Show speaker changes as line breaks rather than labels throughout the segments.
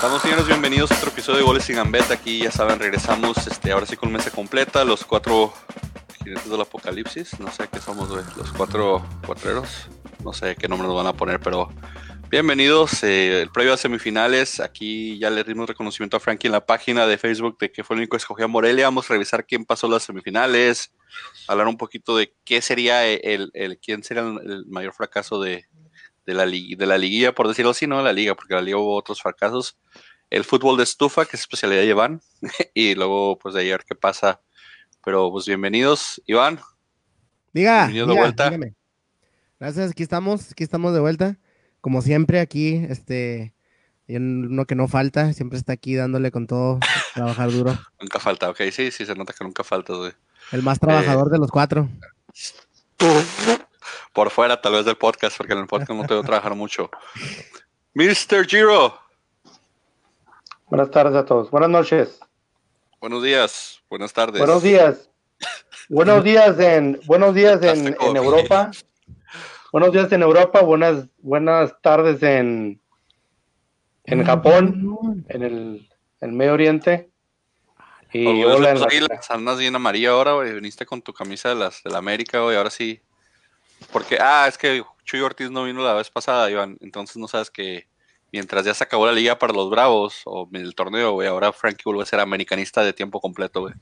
Estamos señores, bienvenidos a otro episodio de Goles y Gambeta. Aquí ya saben, regresamos este, ahora sí con mesa completa, los cuatro jinetes del apocalipsis. No sé qué somos. Los cuatro cuatreros. No sé qué nombre nos van a poner, pero bienvenidos. Eh, el previo a semifinales. Aquí ya le dimos reconocimiento a Frankie en la página de Facebook de que fue el único que escogió a Morelia. Vamos a revisar quién pasó las semifinales. Hablar un poquito de qué sería el, el quién sería el mayor fracaso de, de la, de la liguilla, por decirlo así, no la liga, porque la liga hubo otros fracasos. El fútbol de estufa, que es especialidad de Iván, y luego pues de ayer qué pasa. Pero pues bienvenidos, Iván.
Diga, de vuelta. Gracias, aquí estamos, aquí estamos de vuelta. Como siempre, aquí, este, uno que no falta, siempre está aquí dándole con todo, trabajar duro.
nunca falta, ok, sí, sí, se nota que nunca falta, güey.
El más trabajador eh, de los cuatro.
por fuera tal vez del podcast, porque en el podcast no tengo que trabajar mucho. Mr. Giro.
Buenas tardes a todos. Buenas noches.
Buenos días. Buenas tardes.
Buenos días. buenos días en buenos días en, Europa. Buenos días en Europa. Buenas buenas tardes en en Japón, en el, Medio Oriente.
Y hola en las andas bien amarillo ahora, güey. Viniste con tu camisa de las de la América, güey. Ahora sí porque, ah, es que Chuy Ortiz no vino la vez pasada, Iván. Entonces no sabes que mientras ya se acabó la liga para los Bravos o el torneo, güey, ahora Frankie vuelve a ser americanista de tiempo completo, güey.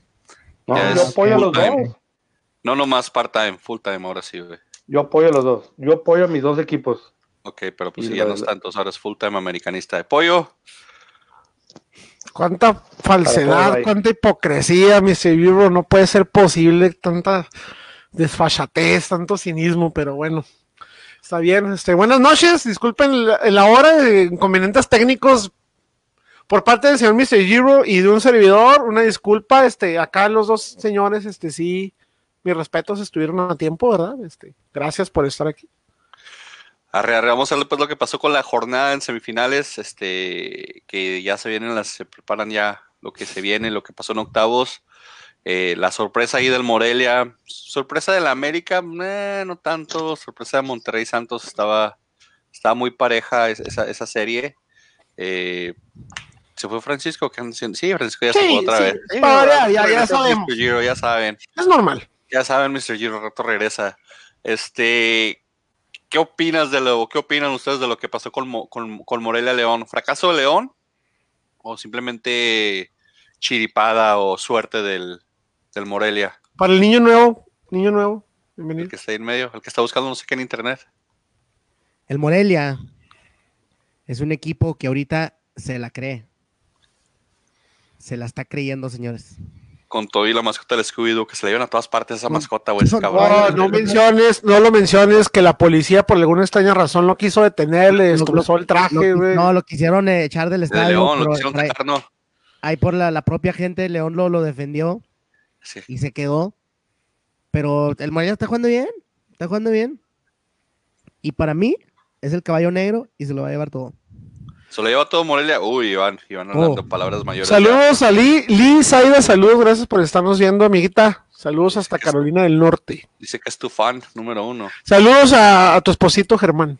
No, yo apoyo a los dos.
No nomás part-time, full-time ahora sí, güey.
Yo apoyo a los dos. Yo apoyo a mis dos equipos.
Ok, pero pues sí, ya no es tanto. Ahora es full-time americanista de pollo.
Cuánta falsedad, cuánta hipocresía, mi Euro. No puede ser posible tanta desfachatez, tanto cinismo, pero bueno. Está bien. Este, buenas noches. Disculpen la, hora de inconvenientes técnicos por parte del señor Mr. Giro y de un servidor. Una disculpa. Este, acá los dos señores, este, sí, mis respetos estuvieron a tiempo, ¿verdad? Este, gracias por estar aquí.
Arre, vamos a pues lo que pasó con la jornada en semifinales, este, que ya se vienen las, se preparan ya lo que se viene, lo que pasó en octavos. Eh, la sorpresa ahí del Morelia, sorpresa del América, eh, no tanto, sorpresa de Monterrey Santos estaba, estaba muy pareja esa, esa serie. Eh, ¿Se fue Francisco? Sí, Francisco ya se fue otra vez.
ya, ya, sabemos.
ya saben.
Es normal.
Ya saben, Mr. Giro, rato regresa. Este, ¿qué opinas de lo, qué opinan ustedes de lo que pasó con, con, con Morelia León? ¿Fracaso de León? ¿O simplemente chiripada o suerte del, del Morelia.
Para el niño nuevo, niño nuevo,
bienvenido. El que está ahí en medio, el que está buscando no sé qué en internet.
El Morelia es un equipo que ahorita se la cree. Se la está creyendo, señores.
Con todo y la mascota del scooby que se le llevan a todas partes esa mascota, güey.
No, no menciones, no lo menciones que la policía por alguna extraña razón no quiso detenerle, destrozó el traje, güey.
No, lo quisieron echar del estadio. León, lo quisieron traer, no. Ahí por la, la, propia gente, León lo, lo defendió y se quedó. Pero el Morelia está jugando bien, está jugando bien. Y para mí es el caballo negro y se lo va a llevar todo.
Se lo lleva todo Morelia. Uy, Iván, Iván hablando oh. palabras mayores.
Saludos a Lee, Lee Saida, saludos, gracias por estarnos viendo, amiguita. Saludos hasta Carolina del Norte.
Dice que es tu fan número uno.
Saludos a, tu esposito Germán.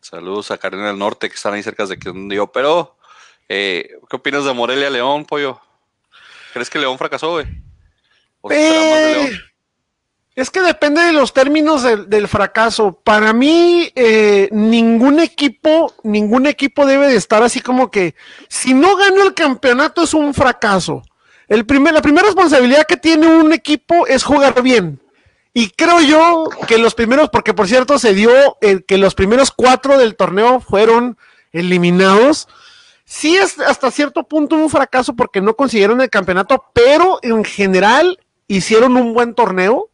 Saludos a Carolina del Norte, que están ahí cerca de que donde yo. Pero, eh, ¿qué opinas de Morelia León, pollo? ¿Crees que León fracasó, güey?
Eh, es que depende de los términos del, fracaso. Para mí, eh, ningún equipo, ningún equipo debe de estar así como que si no gana el campeonato es un fracaso. El primer, la primera responsabilidad que tiene un equipo es jugar bien. Y creo yo que los primeros, porque por cierto se dio que los primeros cuatro del torneo fueron eliminados sí es hasta cierto punto un fracaso porque no consiguieron el campeonato, pero en general hicieron un buen torneo.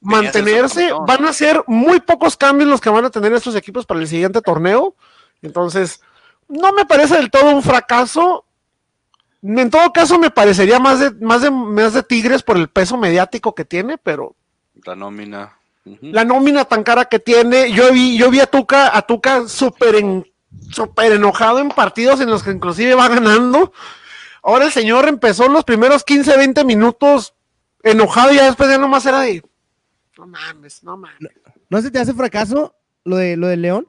Mantenerse, van a ser muy pocos cambios los que van a tener estos equipos para el siguiente torneo. Entonces, no me parece del todo un fracaso. En todo caso, me parecería más de, más de, más de Tigres por el peso mediático que tiene, pero.
La nómina.
La nómina tan cara que tiene. Yo vi, yo vi a Tuca, a Tuca súper en súper enojado en partidos en los que inclusive va ganando. Ahora el señor empezó los primeros 15, 20 minutos enojado y ya después ya nomás era de... No mames, no mames.
¿No, se te hace fracaso lo de, lo de León?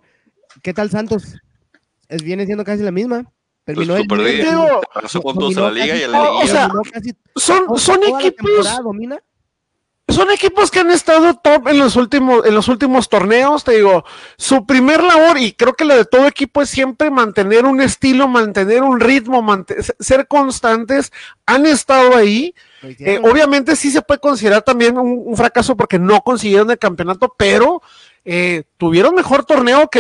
¿Qué tal Santos? es, viene siendo casi la misma. Terminó pues
el líder. puntos a la liga y el
O sea, son, son equipos son equipos que han estado top en los últimos, en los últimos torneos, te digo, su primer labor, y creo que la de todo equipo es siempre mantener un estilo, mantener un ritmo, ser constantes, han estado ahí. Eh, obviamente sí se puede considerar también un, fracaso porque no consiguieron el campeonato, pero eh, tuvieron mejor torneo que,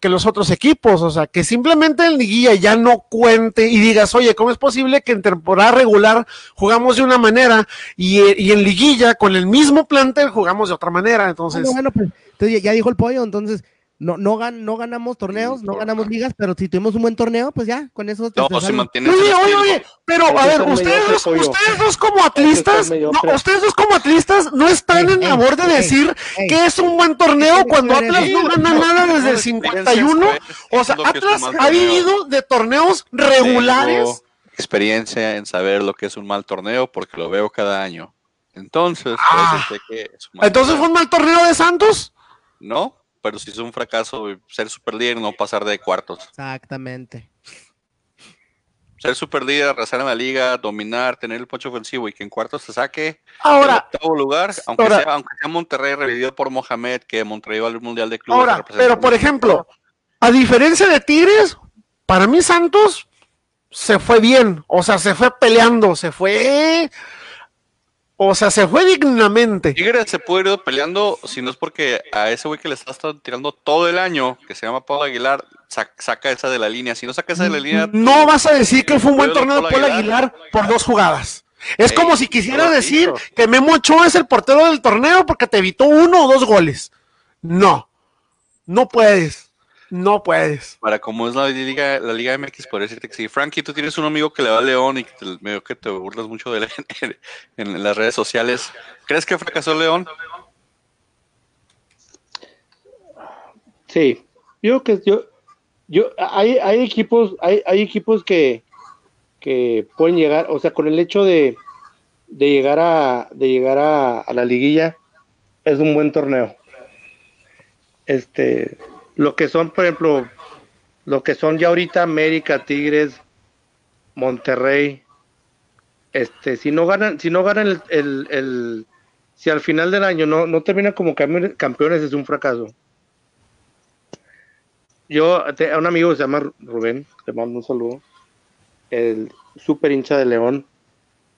que, los otros equipos, o sea, que simplemente en liguilla ya no cuente y digas, oye, ¿cómo es posible que en temporada regular jugamos de una manera y, y en liguilla con el mismo plantel jugamos de otra manera? Entonces,
bueno, pues, entonces ya dijo el pollo, entonces no, no, no ganamos torneos, no ganamos ligas, pero si tuvimos un buen torneo, pues ya, con eso
te no, se mantiene
Oye, oye, oye, pero a ver, ustedes dos, ustedes dos como atlistas, no, ustedes dos como atlistas no están en labor de decir que es un buen torneo cuando Atlas no gana nada desde el 51. O sea, Atlas ha vivido de torneos regulares.
experiencia en saber lo que es un mal torneo porque lo veo cada año. Entonces,
ah. entonces fue un mal torneo de Santos.
No, pero si es un fracaso, ser super líder no pasar de cuartos.
Exactamente.
Ser super líder, arrasar en la liga, dominar, tener el pocho ofensivo y que en cuartos se saque
ahora,
octavo lugar, aunque, sea, aunque sea Monterrey revivido por Mohamed, que Monterrey va al Mundial de Clubes.
Ahora, pero por ejemplo, a diferencia de Tigres, para mí Santos se fue bien, o sea, se fue peleando, se fue o sea, se fue dignamente.
Tigres se puede ir peleando, si no es porque a ese güey que le está tirando todo el año, que se llama Pablo Aguilar, saca esa de la línea. Si no saca esa de la línea.
No vas a decir que fue un buen torneo de Pablo Aguilar, por dos jugadas. Es como si quisiera decir que Memo Ochoa es el portero del torneo porque te evitó uno o dos goles. No, no puedes. No puedes.
Para como es la Liga, la Liga MX, por decirte que sí. Frankie, tú tienes un amigo que le va a León y que te, medio que te burlas mucho de él en, las redes sociales. ¿Crees que fracasó León?
Sí, yo que yo, yo hay, hay equipos, hay, hay equipos que, que pueden llegar, o sea, con el hecho de, de llegar a, de llegar a, a la liguilla, es un buen torneo. Este, lo que son, por ejemplo, lo que son ya ahorita América, Tigres, Monterrey, este, si no ganan, si no ganan el, el, si al final del año no, no terminan como campeones, es un fracaso. Yo, a un amigo que se llama Rubén, le mando un saludo, el super hincha de León,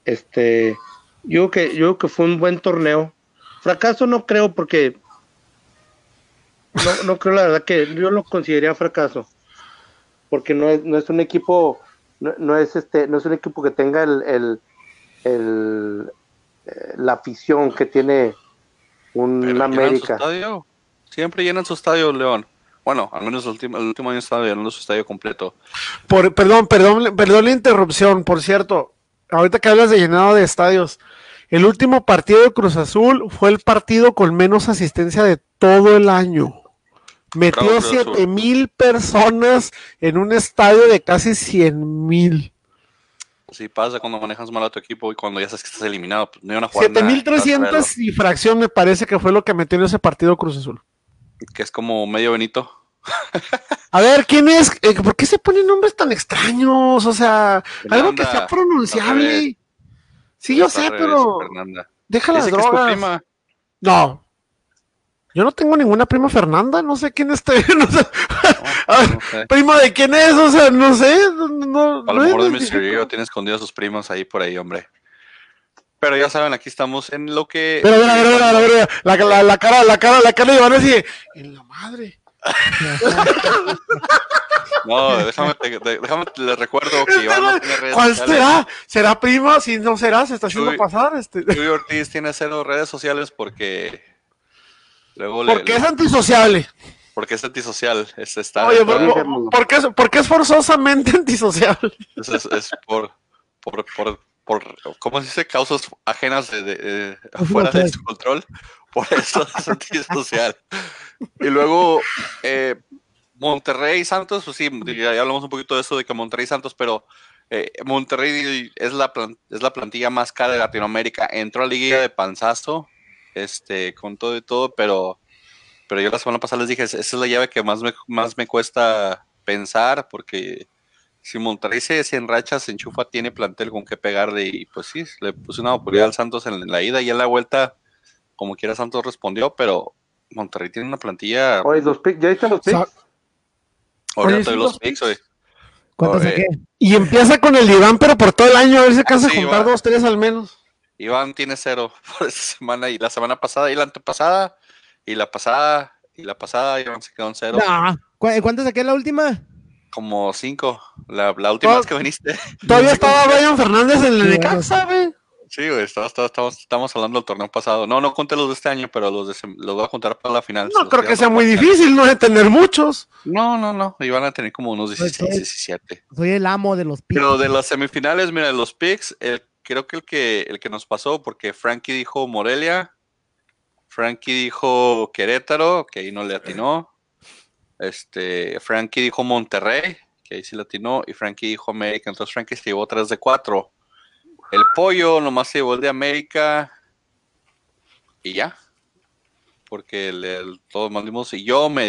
este, yo que, yo que fue un buen torneo. Fracaso no creo porque no, no creo la verdad que yo lo consideraría fracaso. Porque no es, no es un equipo, no, es este, no es un equipo que tenga el, el, el eh, la afición que tiene un América.
Siempre llenan su estadio, León. Bueno, al menos el último, el último año estaba llenando su estadio completo.
Por, perdón, perdón, perdón la interrupción, por cierto. Ahorita que hablas de llenado de estadios, el último partido de Cruz Azul fue el partido con menos asistencia de todo el año. Metió siete mil personas en un estadio de casi cien mil.
Sí pasa cuando manejas mal a tu equipo y cuando ya sabes que estás eliminado. Pues, no
mil trescientos y fracción me parece que fue lo que metió en ese partido Cruz Azul.
Que es como medio Benito.
a ver, ¿quién es? Eh, ¿Por qué se ponen nombres tan extraños? O sea, algo que sea pronunciable. Sí, yo sé, pero... Deja las drogas. No, yo no tengo ninguna prima Fernanda, no sé quién esté, no sé. Prima de quién es, o sea, no sé. No,
a lo mejor de Mysterio tiene escondido a sus primos ahí por ahí, hombre. Pero ya saben, aquí estamos en lo que.
Pero, a ver, a ver, a ver, la, la, la, cara, la cara, la cara de Iván así, en la madre.
No, déjame, déjame le recuerdo que Iván no tiene redes
¿Cuál será? ¿Será prima? Si no será, se está haciendo pasar. Este.
Chuy Ortiz tiene cero redes sociales porque
porque es antisociable.
Porque es antisocial. Es está,
Oye, ¿por, qué, porque es forzosamente antisocial?
Es, es, por, por, por, por, ¿cómo se dice? Causas ajenas de, de, afuera de su control. Por eso es antisocial. Y luego, eh, Monterrey Santos, pues sí, ya hablamos un poquito de eso de que Monterrey Santos, pero eh, Monterrey es la, es la plantilla más cara de Latinoamérica. Entró a la Liga de Panzazo, este, con todo y todo, pero, pero yo la semana pasada les dije, esa es la llave que más me, más me cuesta pensar, porque si Monterrey se, enracha, se enchufa, tiene plantel con qué pegarle y pues sí, le puse una oportunidad al Santos en la ida y en la vuelta, como quiera Santos respondió, pero Monterrey tiene una plantilla...
Oye, los ¿ya están los picks?
Ahorita los picks, oye.
¿Cuántos saqué?
Y empieza con el Iván, pero por todo el año, a ver si alcanza a juntar dos, tres al menos.
Iván tiene cero por esta semana y la semana pasada y la antepasada y la pasada y la pasada Iván se quedó en cero.
¿Cuánto saqué la última?
como cinco. La, última vez que viniste.
Todavía estaba Brian Fernández en el Necaxa, güey.
Sí, güey, estamos, estamos, hablando del torneo pasado. No, no conté los de este año, pero los, de, los voy a contar para la final.
No creo que sea muy difícil, no de tener muchos.
No, no, no, iban a tener como unos 16, 17.
Soy el amo de los
picks. Pero de las semifinales, mira, los picks, creo que el, que el que nos pasó, porque Frankie dijo Morelia, Frankie dijo Querétaro, que ahí no le atinó. Este, Frankie dijo Monterrey, que ahí sí latinó, y Frankie dijo América, entonces Frankie se llevó 3 de 4. El pollo nomás se llevó el de América y ya. Porque el, todos mandimos y yo me,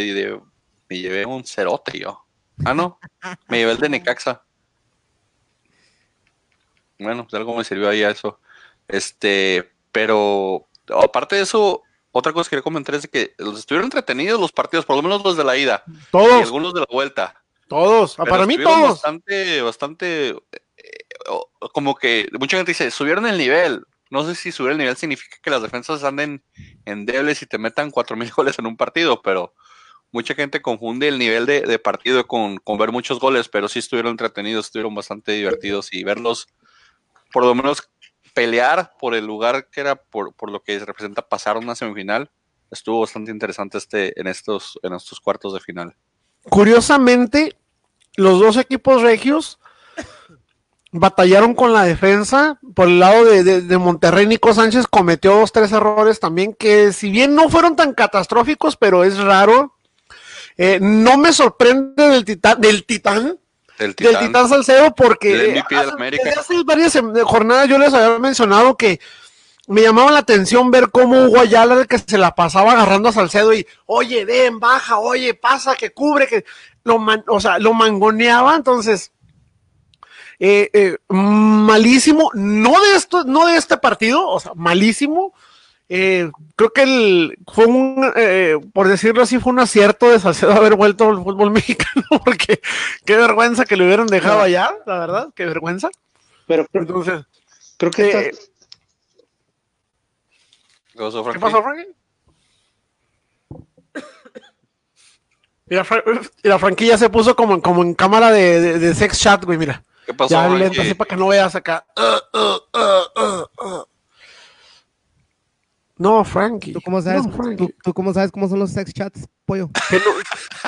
me llevé un cerote yo. Ah, no, me llevé el de Necaxa. Bueno, pues algo me sirvió ahí a eso. Este, pero aparte de eso, otra cosa que quería comentar es que los estuvieron entretenidos los partidos, por lo menos los de la ida.
Todos. Y
algunos de la vuelta.
Todos. Ah, para mí todos.
Bastante, bastante, eh, como que mucha gente dice, subieron el nivel. No sé si subir el nivel significa que las defensas anden endebles y te metan cuatro mil goles en un partido, pero mucha gente confunde el nivel de, partido con, con, ver muchos goles, pero sí estuvieron entretenidos, estuvieron bastante divertidos y verlos, por lo menos pelear por el lugar que era por, lo que representa pasar una semifinal, estuvo bastante interesante este, en, estos, en estos cuartos de final.
Curiosamente, los dos equipos regios batallaron con la defensa. Por el lado de, Monterrey, Nico Sánchez cometió dos, tres errores también, que si bien no fueron tan catastróficos, pero es raro. Eh, no me sorprende del titán, del titán del Titán, Salcedo, porque hace, varias jornadas yo les había mencionado que me llamaba la atención ver cómo Hugo Ayala que se la pasaba agarrando a Salcedo y, oye, ven, baja, oye, pasa, que cubre, que lo, o sea, lo mangoneaba, entonces, eh, eh, malísimo, no de esto, no de este partido, o sea, malísimo, eh, creo que el, fue un, eh, por decirlo así, fue un acierto de Salcedo haber vuelto al fútbol mexicano, porque qué vergüenza que lo hubieran dejado allá, la verdad, qué vergüenza.
Pero entonces, creo que eh,
¿Qué pasó, Frankie? Mira, la franquilla se puso como, como en cámara de, de, sex chat, güey, mira.
¿Qué pasó, Ya
lento, así para que no veas acá. Uh, uh, uh, no, Frankie.
¿Tú cómo sabes, ¿tú, cómo sabes cómo son los sex chats, pollo?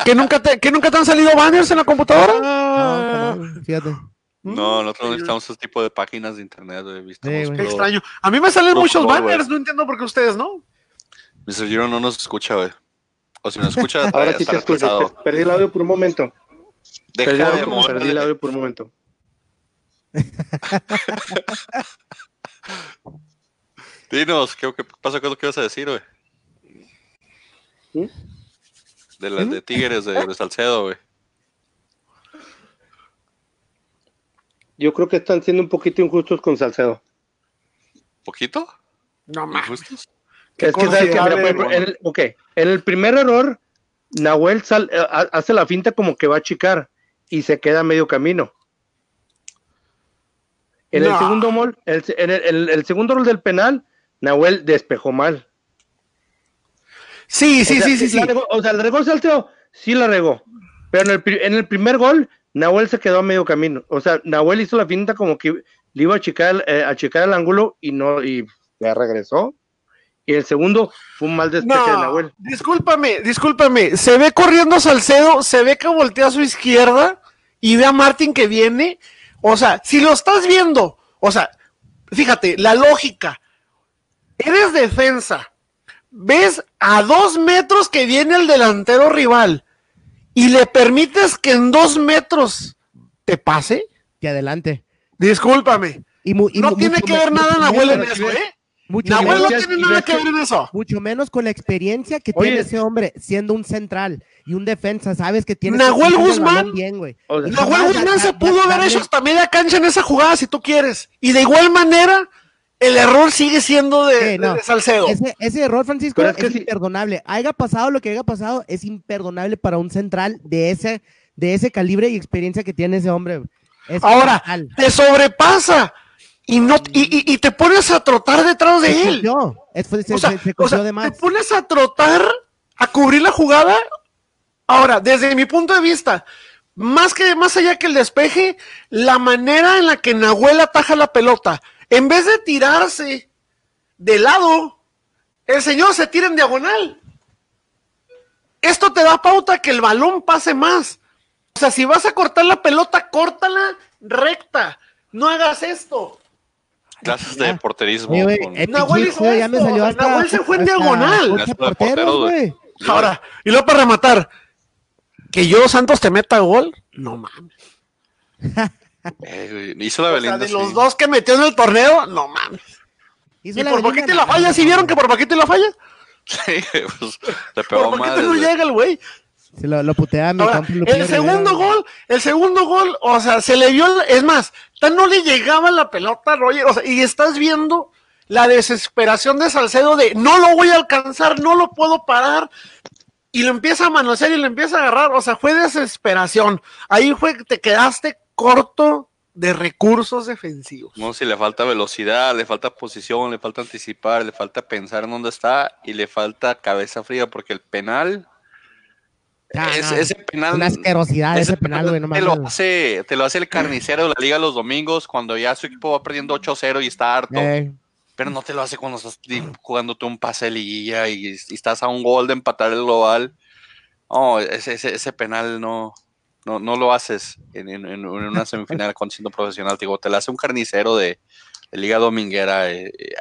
¿Que, nunca, te, ¿Que nunca te han salido banners en la computadora?
Ah, fíjate.
No, nosotros no necesitamos ese tipo de páginas de internet.
Qué extraño. A mí me salen muchos banners, no entiendo por qué ustedes no.
Mr. Giro no nos escucha, güey. O si nos escucha,
ahora sí te escucho. Perdí el audio por un momento. Deja perdí, de perdí el audio por un momento.
Dinos, ¿qué, qué pasa con lo que ibas a decir, güey? ¿Mm? De las de Tigres de, Salcedo, güey.
Yo creo que están siendo un poquito injustos con Salcedo.
¿Poquito?
No más. ¿Injustos?
Es que, ¿sabes que en, el, en el primer error, Nahuel eh, hace la finta como que va a chicar y se queda a medio camino. En el segundo mol, el, en el, el, segundo rol del penal, Nahuel despejó mal.
Sí, sí, sí, sí, sí.
o sea, el regó Salteo, sí la regó. Pero en el, en el primer gol, Nahuel se quedó a medio camino. O sea, Nahuel hizo la finta como que le iba a achicar, eh, el ángulo y no, y ya regresó. Y el segundo fue un mal despeje de Nahuel.
Discúlpame, discúlpame. Se ve corriendo Salcedo, se ve que voltea a su izquierda y ve a Martín que viene. O sea, si lo estás viendo, o sea, fíjate, la lógica eres defensa, ves a dos metros que viene el delantero rival y le permites que en dos metros te pase.
Que adelante.
Discúlpame. Y no tiene que ver nada Nahuel en eso, ¿eh?
Mucho
Nahuel no tiene nada que ver en eso.
Mucho menos con la experiencia que tiene ese hombre siendo un central y un defensa, sabes que tiene
Nahuel Guzmán. Bien, güey. Nahuel Guzmán se pudo haber hecho hasta media cancha en esa jugada si tú quieres. Y de igual manera, el error sigue siendo de, Salcedo.
Ese, error, Francisco, es, imperdonable. Haya pasado lo que haya pasado, es imperdonable para un central de ese, de ese calibre y experiencia que tiene ese hombre.
Ahora, te sobrepasa y no y, te pones a trotar detrás de él. No, te pones a trotar a cubrir la jugada. Ahora, desde mi punto de vista, más que más allá que el despeje, la manera en la que Nahuel ataja la pelota, en vez de tirarse de lado, el señor se tira en diagonal. Esto te da pauta que el balón pase más. O sea, si vas a cortar la pelota, córtala recta. No hagas esto.
Clases de porterismo.
Nahuel hizo ya me salió hasta, Nahuel se fue en diagonal. Ahora, y luego para rematar, que yo Santos te meta gol, no mames.
Eh, hizo la Belinda.
de los dos que metió en el torneo, no mames. ¿Y por Paquito la falla? ¿Sí vieron que por Paquito la falla?
Sí, pues le pegó
¿Por no llega el güey?
Se lo, lo putea mi Ahora,
El segundo gol, el segundo gol, o sea, se le vio, es más, no le llegaba la pelota, Roger, o sea, y estás viendo la desesperación de Salcedo de no lo voy a alcanzar, no lo puedo parar, y lo empieza a manosear y lo empieza a agarrar, o sea, fue desesperación. Ahí fue que te quedaste corto de recursos defensivos.
No, si le falta velocidad, le falta posición, le falta anticipar, le falta pensar en dónde está y le falta cabeza fría porque el penal ese penal.
Una asquerosidad ese, penal,
te, lo hace, te lo hace el carnicero de la liga los domingos cuando ya su equipo va perdiendo 8-0 y está harto. Pero no te lo hace cuando estás jugándote un pase de liguilla y, estás a un gol de empatar el global. Oh, ese, ese, penal no, no, no lo haces en, una semifinal con siendo profesional. Te, digo, te lo hace un carnicero de, liga dominguera. Eh, eh,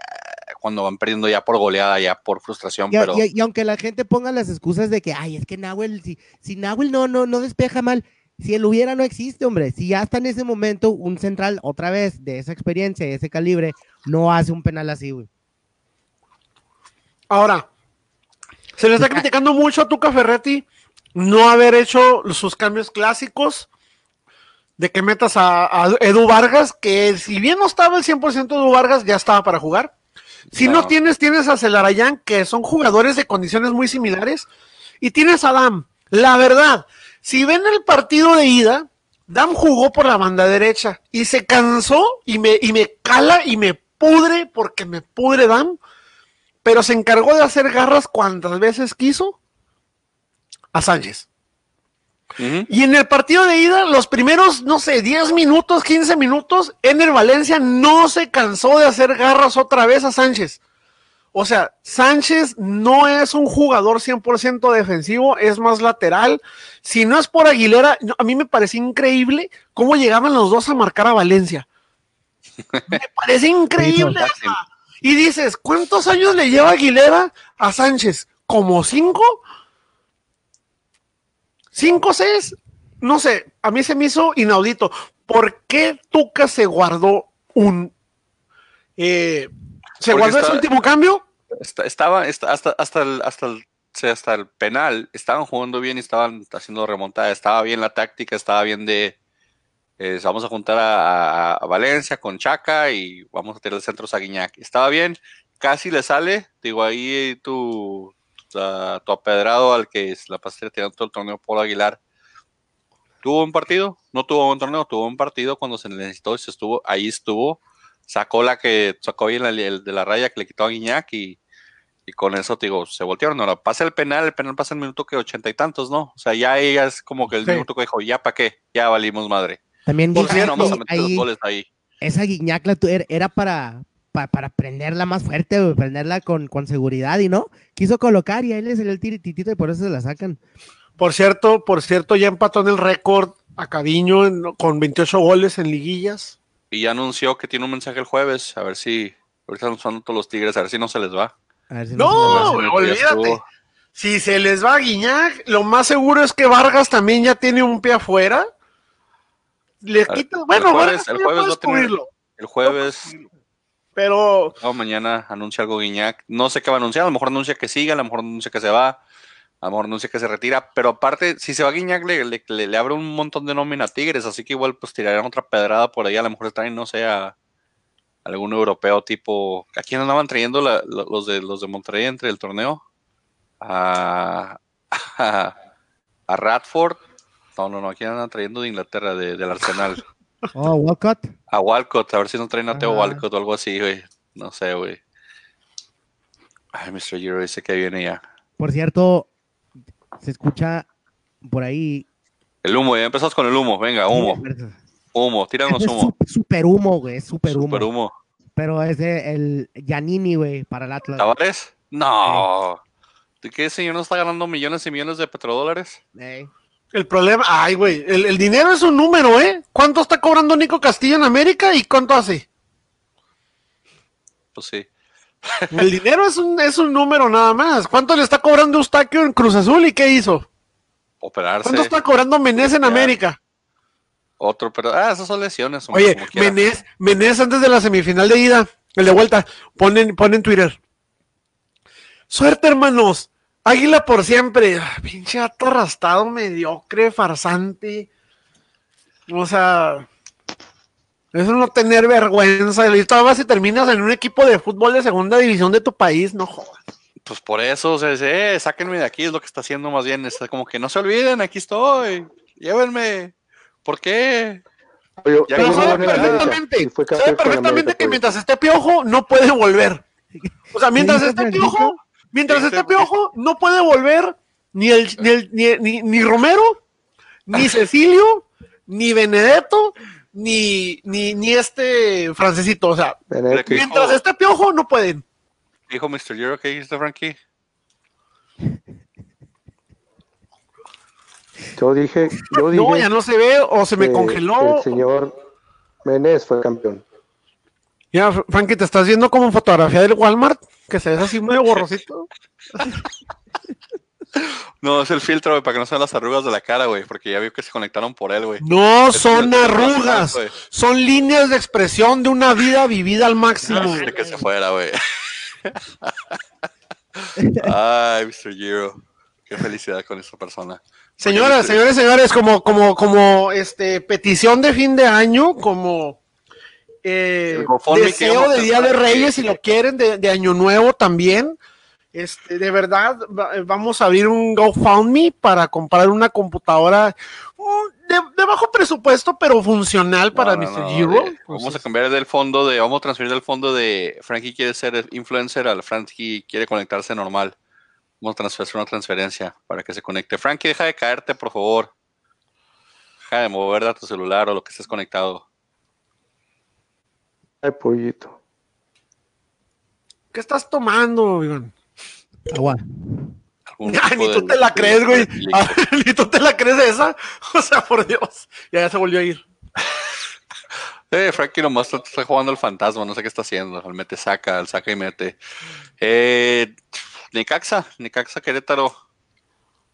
cuando van perdiendo ya por goleada, ya por frustración.
Y,
pero...
y, aunque la gente ponga las excusas de que, ay, es que Nahuel, si, si Nahuel no, no, no despeja mal, si él hubiera, no existe, hombre. Si ya está en ese momento un central, otra vez, de esa experiencia, de ese calibre, no hace un penal así, güey.
Ahora, se le está criticando mucho a Tuca Ferretti no haber hecho sus cambios clásicos de que metas a, a Edu Vargas, que si bien no estaba el 100% de Edu Vargas, ya estaba para jugar. Si no. tienes, tienes a Celarayán, que son jugadores de condiciones muy similares, y tienes a Dam. La verdad, si ven el partido de ida, Dam jugó por la banda derecha y se cansó y me, y me cala y me pudre porque me pudre Dam, pero se encargó de hacer garras cuantas veces quiso a Sánchez. Y en el partido de ida, los primeros, no sé, 10 minutos, 15 minutos, Ener Valencia no se cansó de hacer garras otra vez a Sánchez. O sea, Sánchez no es un jugador 100% defensivo, es más lateral. Si no es por Aguilera, a mí me parece increíble cómo llegaban los dos a marcar a Valencia. Me parece increíble. y dices, ¿cuántos años le lleva Aguilera a Sánchez? ¿Como cinco? Cinco, seis, no sé, a mí se me hizo inaudito. ¿Por qué Tuca se guardó un... Eh, ¿Se guardó ese último cambio?
Estaba hasta, hasta, el, hasta, el, hasta el penal, estaban jugando bien y estaban haciendo remontada, estaba bien la táctica, estaba bien de... Eh, vamos a juntar a, Valencia con Chaca y vamos a tener el centro Saguiñac. Estaba bien, casi le sale, digo, ahí tu, tu apedrado al que es la pastel tirando todo el torneo Polo Aguilar. ¿Tuvo un partido? No tuvo un torneo, tuvo un partido cuando se necesitó y se estuvo, ahí estuvo. Sacó la que sacó bien el de la raya que le quitó a Guiñac y, con eso te digo, se voltearon. Ahora pasa el penal, el penal pasa el minuto que ochenta y tantos, ¿no? O sea, ya ella es como que el minuto que dijo, ya para qué, ya valimos madre.
También Por cierto, vamos a meter los goles ahí. Esa Guiñac era para para prenderla más fuerte, prenderla con, con seguridad y no, quiso colocar y ahí le salió el tirititito y por eso se la sacan.
Por cierto, por cierto, ya empató en el récord a Caviño con 28 goles en liguillas.
Y ya anunció que tiene un mensaje el jueves, a ver si, ahorita están todos los Tigres, a ver si no se les va.
no, olvídate. Si se les va a Guiñac, lo más seguro es que Vargas también ya tiene un pie afuera. Le quita, bueno,
el jueves, el jueves, el jueves
Pero.
mañana anuncia algo Guiñac. No sé qué va a anunciar. A lo mejor anuncia que sigue, a lo mejor anuncia que se va. A lo mejor anuncia que se retira. Pero aparte, si se va Guiñac, le, le, abre un montón de nómina a Tigres. Así que igual pues tirarían otra pedrada por ahí. A lo mejor traen, no sé, a algún europeo tipo. ¿A quién andaban trayendo los, de, los de Monterrey entre el torneo? A, a, Radford. No, no, no. ¿A quién andan trayendo de Inglaterra, del Arsenal?
Oh, Walcott.
A Walcott, a ver si no traen a Teo Walcott o algo así, güey. No sé, güey. Ay, Mr. Giro dice que viene ya.
Por cierto, se escucha por ahí.
El humo, ya empezamos con el humo. Venga, humo. Humo, tíranos humo.
Es super humo, güey. Es super humo. Super humo. Pero es de el Giannini, güey, para el Atlas.
¿Tavares? No. ¿De qué señor no está ganando millones y millones de petrodólares?
Eh.
El problema, ay, güey, el, dinero es un número, ¿eh? ¿Cuánto está cobrando Nico Castillo en América y cuánto hace?
Pues sí.
El dinero es un, es un número nada más. ¿Cuánto le está cobrando Eustaquio en Cruz Azul y qué hizo?
Operarse.
¿Cuánto está cobrando Menés en América?
Otro, pero ah, esas son lesiones.
Oye, Menés, Menés antes de la semifinal de ida, el de vuelta, ponen, ponen Twitter. Suerte, hermanos. Águila por siempre. Ah, pinche atorrastado, mediocre, farsante. O sea, eso no tener vergüenza. Y vas y terminas en un equipo de fútbol de segunda división de tu país, no jodas.
Pues por eso, o sea, eh, sáquenme de aquí, es lo que está haciendo más bien. Es como que no se olviden, aquí estoy. Llévenme. ¿Por qué?
sabe perfectamente, sabe perfectamente que mientras esté piojo, no puede volver. O sea, mientras esté piojo, Mientras este piojo, no puede volver ni, el, ni, ni, Romero, ni Cecilio, ni Benedetto, ni, ni, este francesito. O sea, mientras esté piojo, no pueden.
Dijo Mr. Euro, ¿qué dijiste, Frankie?
Yo dije, yo dije.
No, ya no se ve o se me congeló.
El señor Menés fue campeón.
Ya, Frankie, ¿te estás viendo como fotografía del Walmart? Que se ve así muy borrosito.
No, es el filtro, para que no sean las arrugas de la cara, güey, porque ya vio que se conectaron por él, güey.
No son arrugas, son líneas de expresión de una vida vivida al máximo.
No, que se fuera, güey. Ay, Mr. Giro, qué felicidad con esta persona.
Señoras, señores, señores, como, como, como, este, petición de fin de año, como eh, deseo de Día de Reyes, si lo quieren, de, Año Nuevo también. Este, de verdad, vamos a abrir un GoFundMe para comprar una computadora mm, de, bajo presupuesto, pero funcional para Mr. Giro.
vamos a cambiar del fondo de, vamos a transferir del fondo de Frankie quiere ser influencer al Frankie quiere conectarse normal. Vamos a transferir una transferencia para que se conecte. Frankie, deja de caerte, por favor. Deja de mover a tu celular o lo que estés conectado.
Ay, pollito.
¿Qué estás tomando, Iván?
Agua.
ni tú te la crees, güey. ni tú te la crees esa. O sea, por Dios. Ya, se volvió a ir.
Eh, Frankie nomás está jugando al fantasma, no sé qué está haciendo. Al mete saca, al saca y mete. Eh, Nicaxa, Nicaxa Querétaro.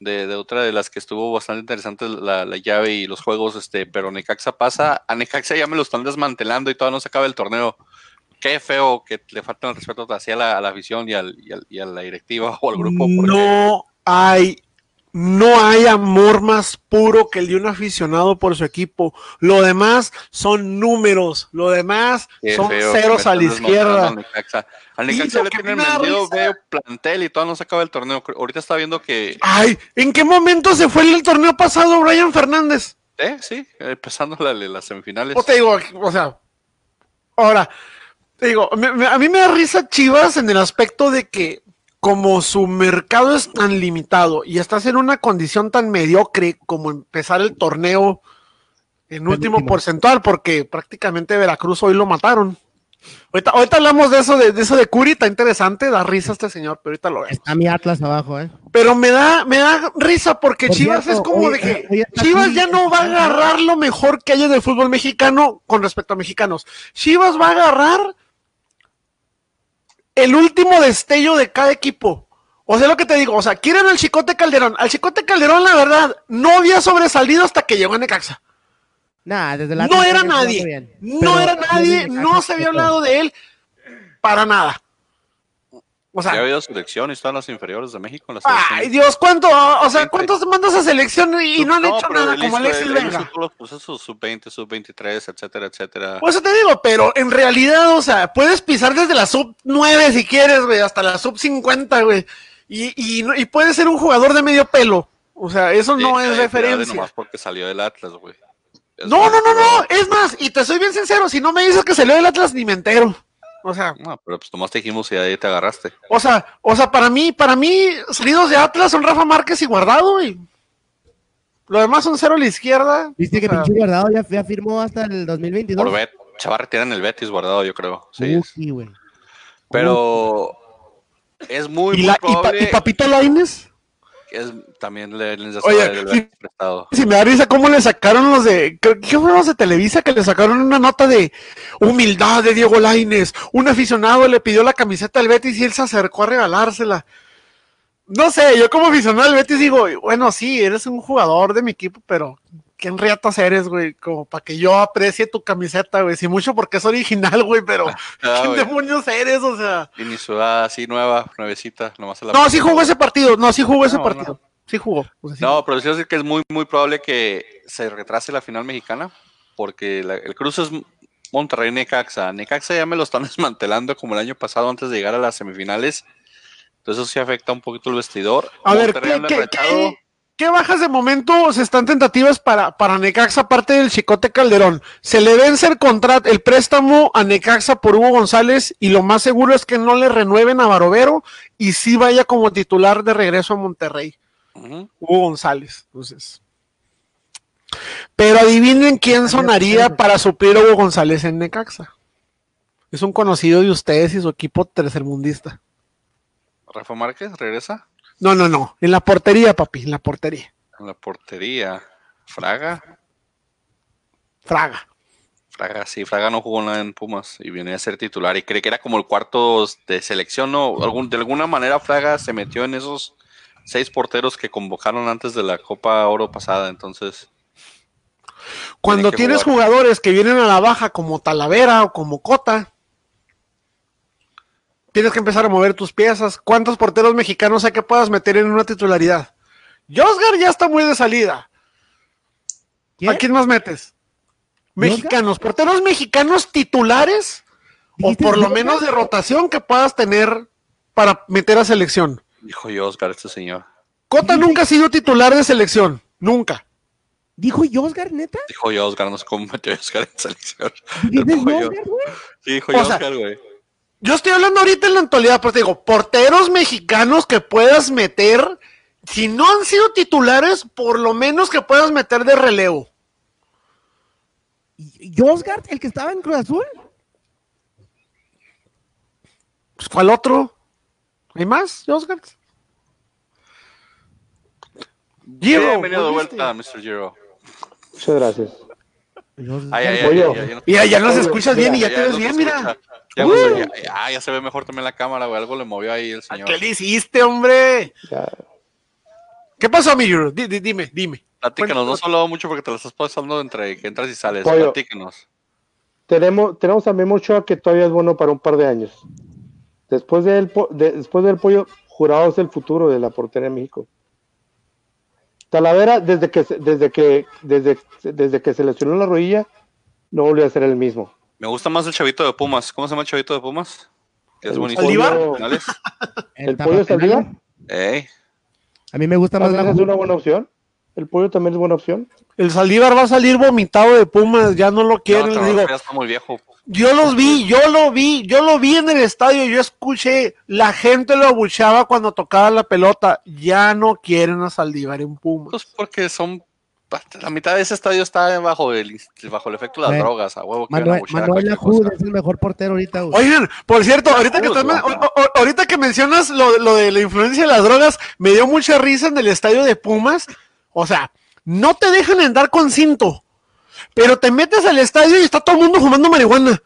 De, otra de las que estuvo bastante interesante la, la, llave y los juegos, este, pero Necaxa pasa, a Necaxa ya me lo están desmantelando y todavía no se acaba el torneo. Qué feo que le falta el respeto hacia la, a la afición y, al, y, a la directiva o al grupo.
No hay no hay amor más puro que el de un aficionado por su equipo. Lo demás son números, lo demás son ceros a la izquierda.
Al Necaxa le tienen vendido veo plantel y todavía no se acaba el torneo. Ahorita está viendo que.
Ay, ¿en qué momento se fue el torneo pasado Brian Fernández?
Eh, sí, empezando las semifinales.
O te digo, o sea, ahora, te digo, a mí me da risa Chivas en el aspecto de que como su mercado es tan limitado y estás en una condición tan mediocre como empezar el torneo en último porcentual, porque prácticamente Veracruz hoy lo mataron. Ahorita, ahorita hablamos de eso, de, eso de Curi, está interesante, da risa este señor, pero ahorita lo vemos.
Está mi Atlas abajo, eh.
Pero me da, me da risa porque Chivas es como de que Chivas ya no va a agarrar lo mejor que haya del fútbol mexicano con respecto a mexicanos. Chivas va a agarrar el último destello de cada equipo. O sea, lo que te digo, o sea, quieren al Chicote Calderón. Al Chicote Calderón, la verdad, no había sobresalido hasta que llegó a Necaxa.
desde la
no era nadie. no era nadie, no se había hablado de él. para nada.
O sea, ha habido selecciones, todas las inferiores de México. Las
ay, Dios, ¿cuánto? O sea, ¿cuántos mandas a selección y no han hecho nada como Alexis Venga?
los procesos sub-20, sub-23, etcétera, etcétera.
Pues eso te digo, pero en realidad, o sea, puedes pisar desde la sub-9 si quieres, güey, hasta la sub-50, güey. Y, y, y puedes ser un jugador de medio pelo. O sea, eso no es referencia.
Nomás porque salió del Atlas, güey.
No, no, no, no, es más, y te soy bien sincero, si no me dices que salió del Atlas, ni me entero. O sea.
No, pero pues nomás te dijimos y ahí te agarraste.
O sea, o sea, para mí, para mí, salidos de Atlas son Rafa Márquez y Guardado, y lo demás son cero a la izquierda.
Viste que pinche Guardado ya, firmó hasta el 2022. Por
Bet, en el Betis Guardado, yo creo. Sí, sí güey. Pero es muy, muy
probable... ¿Y, Papito Laines?
Es, también le,
Oye, prestado. Si me da risa cómo le sacaron los de, ¿qué fue los de Televisa? Que le sacaron una nota de humildad de Diego Laines. Un aficionado le pidió la camiseta al Betis y él se acercó a regalársela. No sé, yo como aficionado al Betis digo, bueno, sí, eres un jugador de mi equipo, pero ¿qué enriatas eres, güey? Como para que yo aprecie tu camiseta, güey. Si mucho porque es original, güey, pero ah, ¿qué demonios eres? O sea.
Y ni ciudad así nueva, nuevecita, nomás
la No, sí jugó ese partido, no, sí jugó ese partido. Sí jugó.
no, pero sí decir que es muy, muy probable que se retrase la final mexicana, porque el cruce es Monterrey-Necaxa. Necaxa ya me lo están desmantelando como el año pasado antes de llegar a las semifinales. Entonces eso sí afecta un poquito el vestidor.
A ver, ¿qué, ¿qué, bajas de momento se están tentativas para, para Necaxa aparte del Chicote Calderón? Se le vence el contrato, el préstamo a Necaxa por Hugo González y lo más seguro es que no le renueven a Barovero y sí vaya como titular de regreso a Monterrey. Hugo González. Entonces. Pero adivinen quién sonaría para suplir a Hugo González en Necaxa. Es un conocido de ustedes y su equipo tercermundista.
¿Rafa Márquez regresa?
No, no, no. En la portería, papi, en la portería.
En la portería. ¿Fraga?
Fraga.
Fraga, sí, Fraga no jugó nada en Pumas y viene a ser titular y cree que era como el cuarto de selección, ¿no? de alguna manera Fraga se metió en esos seis porteros que convocaron antes de la Copa Oro pasada, entonces.
Cuando tienes jugadores que vienen a la baja como Talavera o como Cota, tienes que empezar a mover tus piezas. ¿Cuántos porteros mexicanos hay que puedas meter en una titularidad? Josgar ya está muy de salida. ¿A quién más metes? Mexicanos, porteros mexicanos titulares o por lo menos de rotación que puedas tener para meter a selección.
Dijo Oscar, este señor.
Cota nunca ha sido titular de selección. Nunca.
¿Dijo Oscar, neta?
Dijo Oscar, no sé cómo metió Oscar en selección.
¿Dijo Oscar,
güey? Sí, dijo güey.
Yo estoy hablando ahorita en la actualidad, pero te digo, porteros mexicanos que puedas meter, si no han sido titulares, por lo menos que puedas meter de relevo.
¿Y Oscar, el que estaba en Cruz Azul?
Pues, ¿cuál otro? ¿Hay más, Oscar?
Giro. Bienvenido de vuelta, Mr. Giro.
Muchas gracias.
Ay, ay,
mira, ya nos escuchas bien y ya, te ves bien, mira.
Ya, ya, se ve mejor también la cámara, güey. Algo le movió ahí el señor.
¿Qué le hiciste, hombre? ¿Qué pasó, mi Giro? dime, dime.
Platícanos, no solo mucho porque te lo estás pasando entre que entras y sales. Platícanos.
Tenemos, tenemos también mucho que todavía es bueno para un par de años. Después del, después del pollo, jurado es el futuro de la portería de México. Talavera, desde que, desde que, desde, desde que se lesionó la rodilla, no volvió a ser el mismo.
Me gusta más el chavito de Pumas. ¿Cómo se llama el chavito de Pumas?
es buenísimo. ¿El pollo Saldívar?
A mí me gusta más
la. ¿Es una buena opción? ¿El pollo también es buena opción?
El Saldívar va a salir vomitado de Pumas, ya no lo quieren.
está muy viejo.
Yo los vi, yo lo vi, yo lo vi en el estadio, yo escuché, la gente lo abuchaba cuando tocaba la pelota, ya no quieren a Saldívar en Pumas.
Pues porque son, la mitad de ese estadio está bajo el, bajo el efecto de las drogas, a huevo.
Manuel, Manuel es el mejor portero ahorita.
Oigan, por cierto, ahorita que, ahorita que mencionas lo, lo de la influencia de las drogas, me dio mucha risa en el estadio de Pumas, o sea, no te dejan andar con cinto pero te metes al estadio y está todo el mundo fumando marihuana.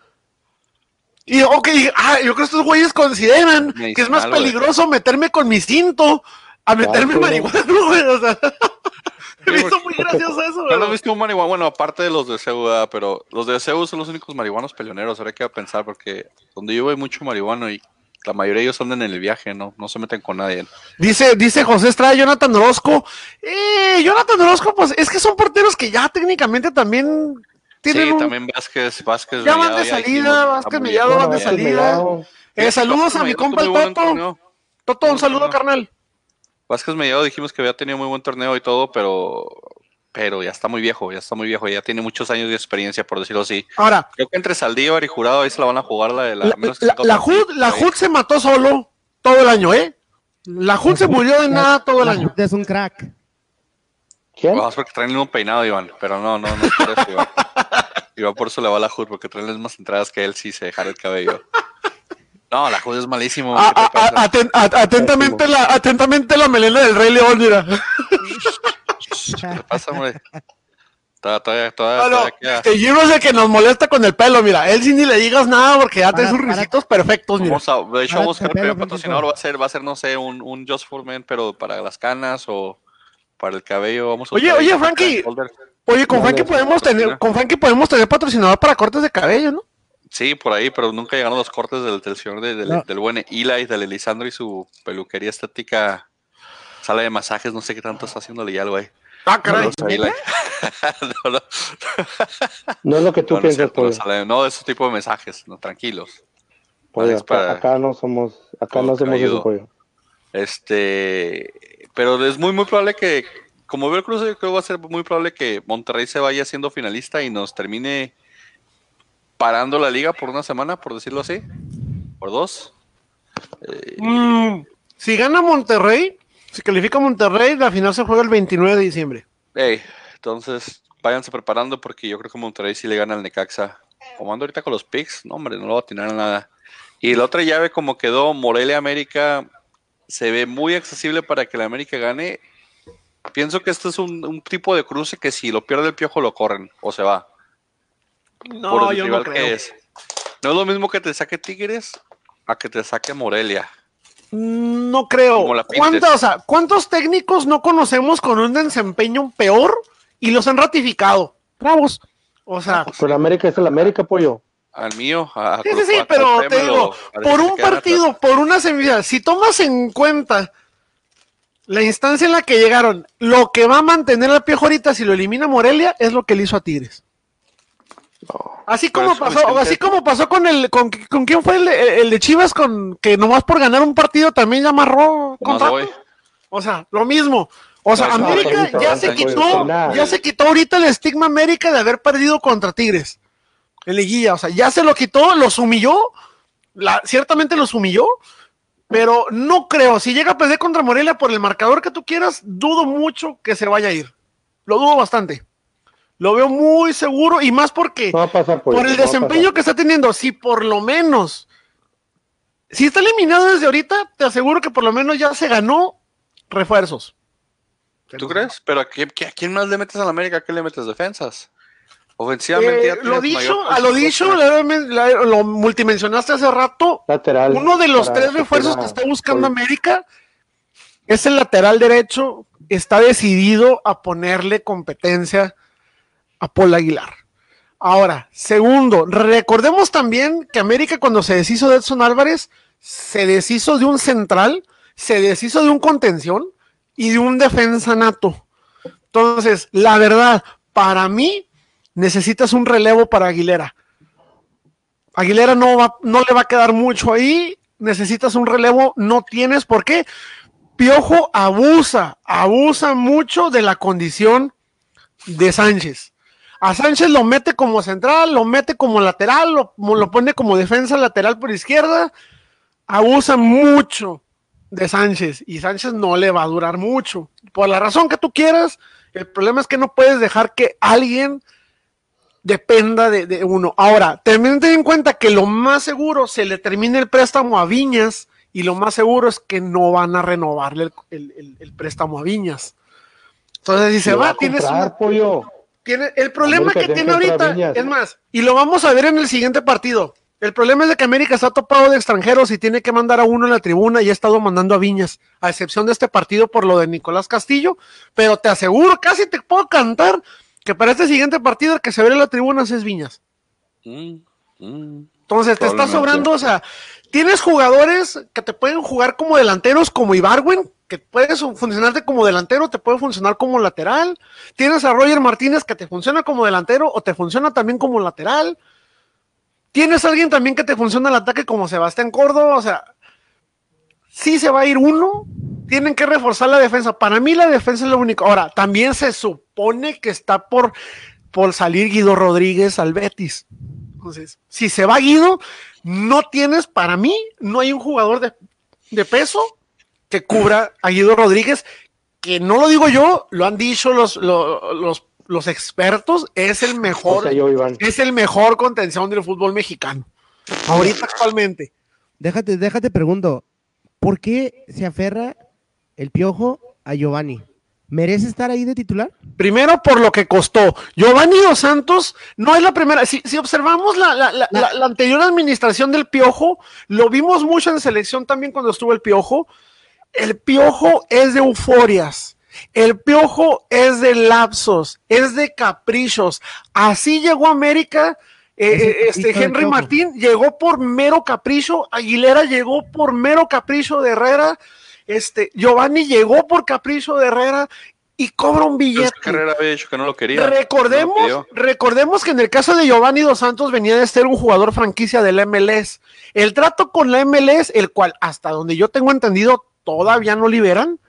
Y, ok, ah, yo creo que estos güeyes consideran que es más peligroso meterme con mi cinto a meterme marihuana, güey. O sea, Me visto muy gracioso eso.
No lo he visto un marihuana, bueno, aparte de los de CEU, pero los de CEU son los únicos marihuanos peleoneros, ahora hay que pensar, porque donde yo voy mucho marihuano y la mayoría de ellos andan en el viaje, no, no se meten con nadie.
Dice, dice José Estrada, Jonathan Orozco. Eh, Jonathan Orozco, pues es que son porteros que ya técnicamente también
tienen. Sí, también Vázquez, Vázquez.
Ya van de salida, Vázquez Mellado van de salida. Eh, saludos a mi compa el Toto. Toto, un saludo, carnal.
Vázquez Mellado dijimos que había tenido muy buen torneo y todo, pero pero ya está muy viejo, ya está muy viejo, ya tiene muchos años de experiencia, por decirlo así.
Ahora,
creo que entre Saldívar y Jurado ahí se la van a jugar la de la.
La, HUD, se mató solo todo el año, ¿eh? La HUD se murió de nada todo el año.
Es un crack.
¿Quién? Vamos porque traen un peinado, Iván, pero no, no, no es por eso, Iván. Iván por eso le va a la HUD, porque traen las más entradas que él sí se dejar el cabello. No, la HUD es malísimo.
atentamente, la, atentamente la melena del Rey León, mira.
¿Qué pasa, hombre? Todavía, todavía,
no, es el que nos molesta con el pelo, mira. Él sí ni le digas nada porque ya tiene sus risitos perfectos, mira.
Vamos a, de hecho, vamos a buscar el patrocinador. Va a ser, va a ser, no sé, un, un Just for Men, pero para las canas o para el cabello. Vamos a
oye, oye, Frankie. Oye, con Frankie podemos tener, con Frankie podemos tener patrocinador para cortes de cabello, ¿no?
Sí, por ahí, pero nunca llegaron los cortes del, del señor de, del, del buen Eli, del Elisandro y su peluquería estética, sala de masajes, no sé qué tanto está haciéndole ya al güey.
Ah, caray.
no, es lo que tú piensas,
no, no, de ese tipo de mensajes, no, tranquilos.
acá, no somos, acá no somos ese pollo.
Este, pero es muy, muy probable que, como veo el cruce, yo creo que va a ser muy probable que Monterrey se vaya siendo finalista y nos termine parando la liga por una semana, por decirlo así, por dos.
Mm, si gana Monterrey, si califica Monterrey, la final se juega el 29 de diciembre.
entonces váyanse preparando porque yo creo que Monterrey si le gana al Necaxa. Como ando ahorita con los picks, no hombre, no lo va a tirar nada. Y la otra llave como quedó Morelia América, se ve muy accesible para que la América gane. Pienso que este es un tipo de cruce que si lo pierde el piojo lo corren o se va.
No, yo no creo.
es. No es lo mismo que te saque Tigres a que te saque Morelia.
Mm, no creo. ¿Cuántos, ¿Cuántos técnicos no conocemos con un desempeño peor y los han ratificado? Bravos. O sea.
Pero América es el América, pollo.
Al mío.
sí, sí, sí, pero te digo, por un partido, por una semifinal, si tomas en cuenta la instancia en la que llegaron, lo que va a mantener al pie ahorita si lo elimina Morelia es lo que le hizo a Tigres así como pasó, así como pasó con el, con, con quién fue el, de Chivas con que nomás por ganar un partido también ya amarró O sea, lo mismo. O sea, América ya se quitó, ya se quitó ahorita el estigma América de haber perdido contra Tigres. En liguilla, o sea, ya se lo quitó, los humilló, la, ciertamente los humilló, pero no creo, si llega a perder contra Morelia por el marcador que tú quieras, dudo mucho que se vaya a ir. Lo dudo bastante. Lo veo muy seguro y más porque por, el desempeño que está teniendo, si por lo menos, si está eliminado desde ahorita, te aseguro que por lo menos ya se ganó refuerzos.
¿Tú crees? Pero ¿a, quién más le metes a la América? ¿A qué le metes defensas? Ofensivamente.
Eh, lo dicho, a lo dicho, lo multimensionaste hace rato.
Lateral.
Uno de los tres refuerzos que está buscando América es el lateral derecho. Está decidido a ponerle competencia a Paul Aguilar. Ahora, segundo, recordemos también que América cuando se deshizo de Edson Álvarez, se deshizo de un central, se deshizo de un contención y de un defensa nato. Entonces, la verdad, para mí, necesitas un relevo para Aguilera. Aguilera no, va, no le va a quedar mucho ahí, necesitas un relevo, no tienes, ¿por qué? Piojo abusa, abusa mucho de la condición de Sánchez. A Sánchez lo mete como central, lo mete como lateral, lo, lo pone como defensa lateral por izquierda. Abusa mucho de Sánchez y Sánchez no le va a durar mucho. Por la razón que tú quieras, el problema es que no puedes dejar que alguien dependa de, uno. Ahora, también ten en cuenta que lo más seguro se le termine el préstamo a Viñas y lo más seguro es que no van a renovarle el, préstamo a Viñas. Entonces, si se va, tienes
pollo
el problema que tiene ahorita, es más, y lo vamos a ver en el siguiente partido. El problema es de que América está topado de extranjeros y tiene que mandar a uno en la tribuna y ha estado mandando a Viñas, a excepción de este partido por lo de Nicolás Castillo, pero te aseguro, casi te puedo cantar que para este siguiente partido el que se ve en la tribuna es Viñas. Mm, mm. Entonces te está sobrando, o sea, tienes jugadores que te pueden jugar como delanteros como Ibarwen, que puedes funcionarte como delantero, te puede funcionar como lateral. Tienes a Roger Martínez que te funciona como delantero o te funciona también como lateral. Tienes a alguien también que te funciona el ataque como Sebastián Córdoba, o sea, sí se va a ir uno, tienen que reforzar la defensa. Para mí la defensa es lo único. Ahora, también se supone que está por, por salir Guido Rodríguez al Betis. Entonces, si se va Guido, no tienes, para mí, no hay un jugador de, de peso que cubra a Guido Rodríguez, que no lo digo yo, lo han dicho los, los los expertos, es el mejor, es el mejor contención del fútbol mexicano. Ahorita actualmente.
Déjate, déjate pregunto, ¿por qué se aferra el piojo a Giovanni? ¿Merece estar ahí de titular?
Primero por lo que costó. Giovanni Dos Santos no es la primera. Si, observamos la, la, anterior administración del Piojo, lo vimos mucho en selección también cuando estuvo el Piojo. El Piojo es de euforias. El piojo es de lapsos, es de caprichos. Así llegó a América. Eh, eh, este Henry Martín llegó por mero capricho, Aguilera llegó por mero capricho de Herrera, este Giovanni llegó por capricho de Herrera y cobra un billete.
que no lo quería.
Recordemos, recordemos que en el caso de Giovanni Dos Santos venía de ser un jugador franquicia del MLS. El trato con la MLS, el cual hasta donde yo tengo entendido todavía no liberan,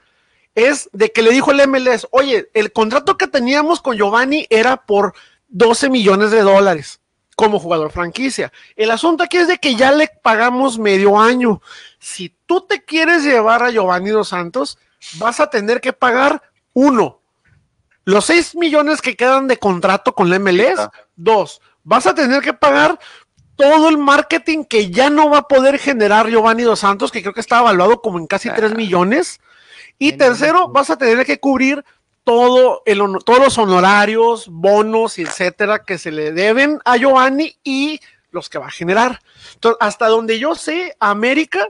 es de que le dijo el MLS, oye, el contrato que teníamos con Giovanni era por 12 millones de dólares como jugador franquicia. El asunto aquí es de que ya le pagamos medio año. Si tú te quieres llevar a Giovanni Dos Santos, vas a tener que pagar uno. Los 6 millones que quedan de contrato con la MLS, dos. Vas a tener que pagar todo el marketing que ya no va a poder generar Giovanni Dos Santos, que creo que está evaluado como en casi 3 ah. millones y tercero, vas a tener que cubrir todo el, todos los honorarios, bonos, etcétera, que se le deben a Giovanni y los que va a generar. Entonces, hasta donde yo sé, América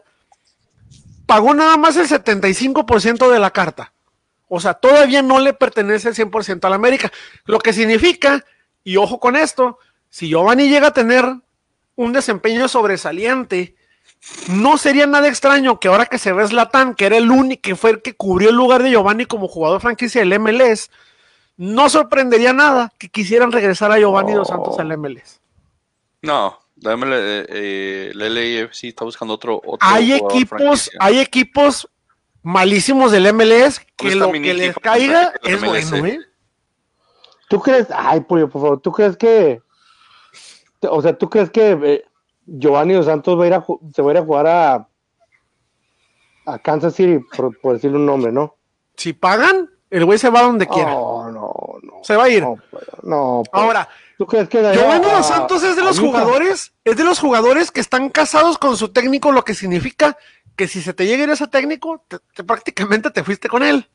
pagó nada más el 75% de la carta. O sea, todavía no le pertenece el 100% a la América. Lo que significa, y ojo con esto, si Giovanni llega a tener un desempeño sobresaliente no sería nada extraño que ahora que se ve Zlatan, que era el único que fue el que cubrió el lugar de Giovanni como jugador franquicia del MLS, no sorprendería nada que quisieran regresar a Giovanni Dos Santos al MLS.
No, la MLS, eh, eh sí está buscando otro.
hay equipos, hay equipos malísimos del MLS que lo que les caiga es bueno, ¿eh?
¿Tú crees, ay, por favor, ¿tú crees que, o sea, tú crees que eh, Giovanni Dos Santos va a ir a, se va a ir a jugar a, a Kansas City, por, decirle un nombre, ¿no?
Si pagan, el güey se va donde quiera.
No, no, no.
Se va a ir.
No,
pues, Ahora, ¿tú crees que Giovanni Dos Santos es de los jugadores, es de los jugadores que están casados con su técnico, lo que significa que si se te llega ese técnico, prácticamente te fuiste con él.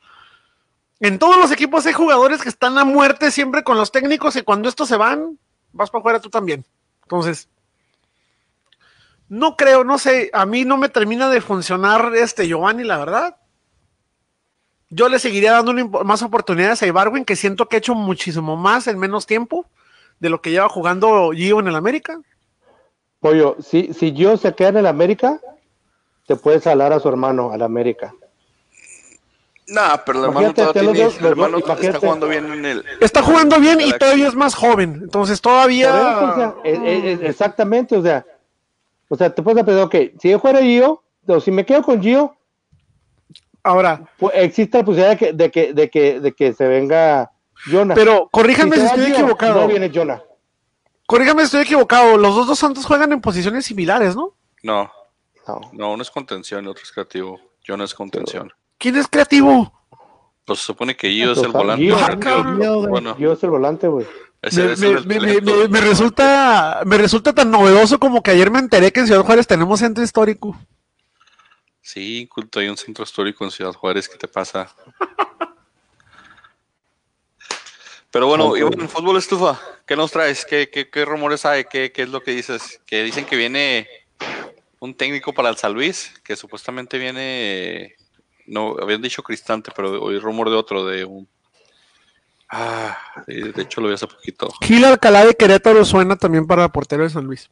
En todos los equipos hay jugadores que están a muerte siempre con los técnicos y cuando estos se van, vas para afuera tú también. Entonces, no creo, no sé, a mí no me termina de funcionar este Giovanni, la verdad. Yo le seguiría dando más oportunidades a Ibarwin, que siento que ha hecho muchísimo más en menos tiempo de lo que lleva jugando Gio en el América.
Pollo, si, si Gio se queda en el América, te puedes salar a su hermano al América.
Nah, pero el hermano, todavía el hermano está jugando bien en el.
Está jugando bien y todavía es más joven. Entonces todavía.
exactamente, o sea, o sea, te puedes pensar, ok, si yo fuera Gio, o si me quedo con Gio,
ahora
pues, existe la posibilidad de que, de que, de que, de que se venga Jonah.
Pero corríjame si, estoy equivocado.
No viene Jonah.
Corríjame si estoy equivocado. Los dos dos Santos juegan en posiciones similares, ¿no?
No. No, uno es contención y otro es creativo. Jonah es contención.
¿Quién es creativo?
Pues se supone que Gio es el volante.
Gio, es el volante, güey
me, resulta, me resulta tan novedoso como que ayer me enteré que en Ciudad Juárez tenemos centro histórico.
Sí, culto, hay un centro histórico en Ciudad Juárez, ¿qué te pasa? Pero bueno, Iván, en fútbol estufa, ¿qué nos traes? ¿Qué, qué, rumores hay? ¿Qué, ¿Qué, es lo que dices? Que dicen que viene un técnico para el San Luis, que supuestamente viene, no, habían dicho Cristante, pero hoy rumor de otro, de un... Ah, de hecho lo vi hace poquito.
Gil Alcalá de Querétaro suena también para portero de San Luis.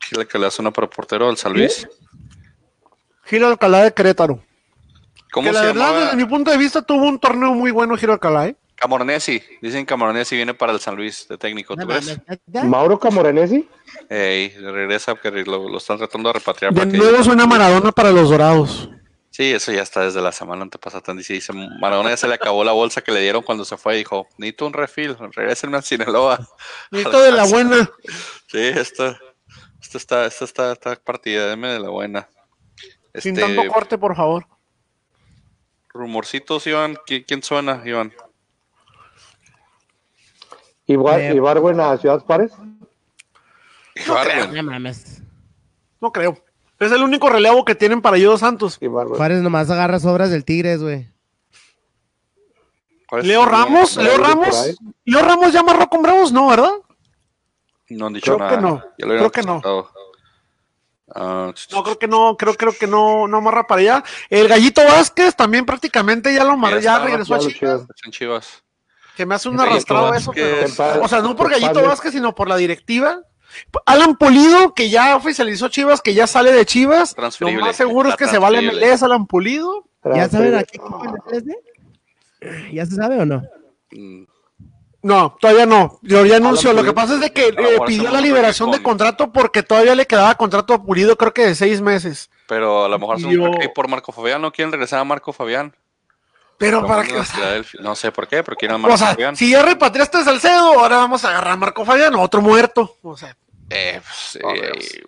Gil Alcalá suena para portero del San Luis.
Gil Alcalá de Querétaro. ¿Cómo que la verdad, desde mi punto de vista, tuvo un torneo muy bueno Gil Alcalá, ¿eh?
Camoranesi, dicen Camoranesi viene para el San Luis de técnico, ¿tú ves?
¿Mauro Camoranesi?
Ey, regresa porque lo, están tratando de repatriar.
De nuevo suena Maradona para los dorados.
Sí, eso ya está desde la semana antepasada. Dice, dice, Maradona ya se le acabó la bolsa que le dieron cuando se fue y dijo, necesito un refil, regresenme a Sinaloa.
Necesito de la buena.
Sí, esto, esto está, esto está, está partida, deme de la buena.
Sin tanto este, corte, por favor.
Rumorcitos, Iván, ¿quién suena, Iván?
Igual, eh, Ibarwen a Ciudad Juárez.
No creo. No creo. Es el único relevo que tienen para ellos Santos.
Juárez nomás agarra sobras del Tigres, güey.
Leo Ramos, Leo Ramos. Leo Ramos ya amarró con Bravos, no, ¿verdad?
No han dicho
creo Que no. Creo que no. Ah, no, creo que no, creo, creo que no, no amarra para allá. El Gallito Vázquez también prácticamente ya lo amarró, ya, regresó a Chivas. Que me hace un arrastrado eso, pero, o sea, no por Gallito Vázquez, sino por la directiva. Alan Pulido, que ya oficializó Chivas, que ya sale de Chivas. Lo más seguro es que se va a MLS Alan Pulido.
¿Ya saben a qué ¿Ya se sabe o no?
Mm. No, todavía no. Yo ya anunció. Lo que pasa es de que eh, pidió la liberación de contrato porque todavía le quedaba contrato a Pulido, creo que de seis meses.
Pero a lo mejor es por Marco Fabián, ¿no quieren regresar a Marco Fabián?
Pero para qué.
No sé por qué, porque era Marco
o sea, Si ya repatriaste a Salcedo, ahora vamos a agarrar a Marco Fabián, otro muerto. O sea.
Eh, pues, eh,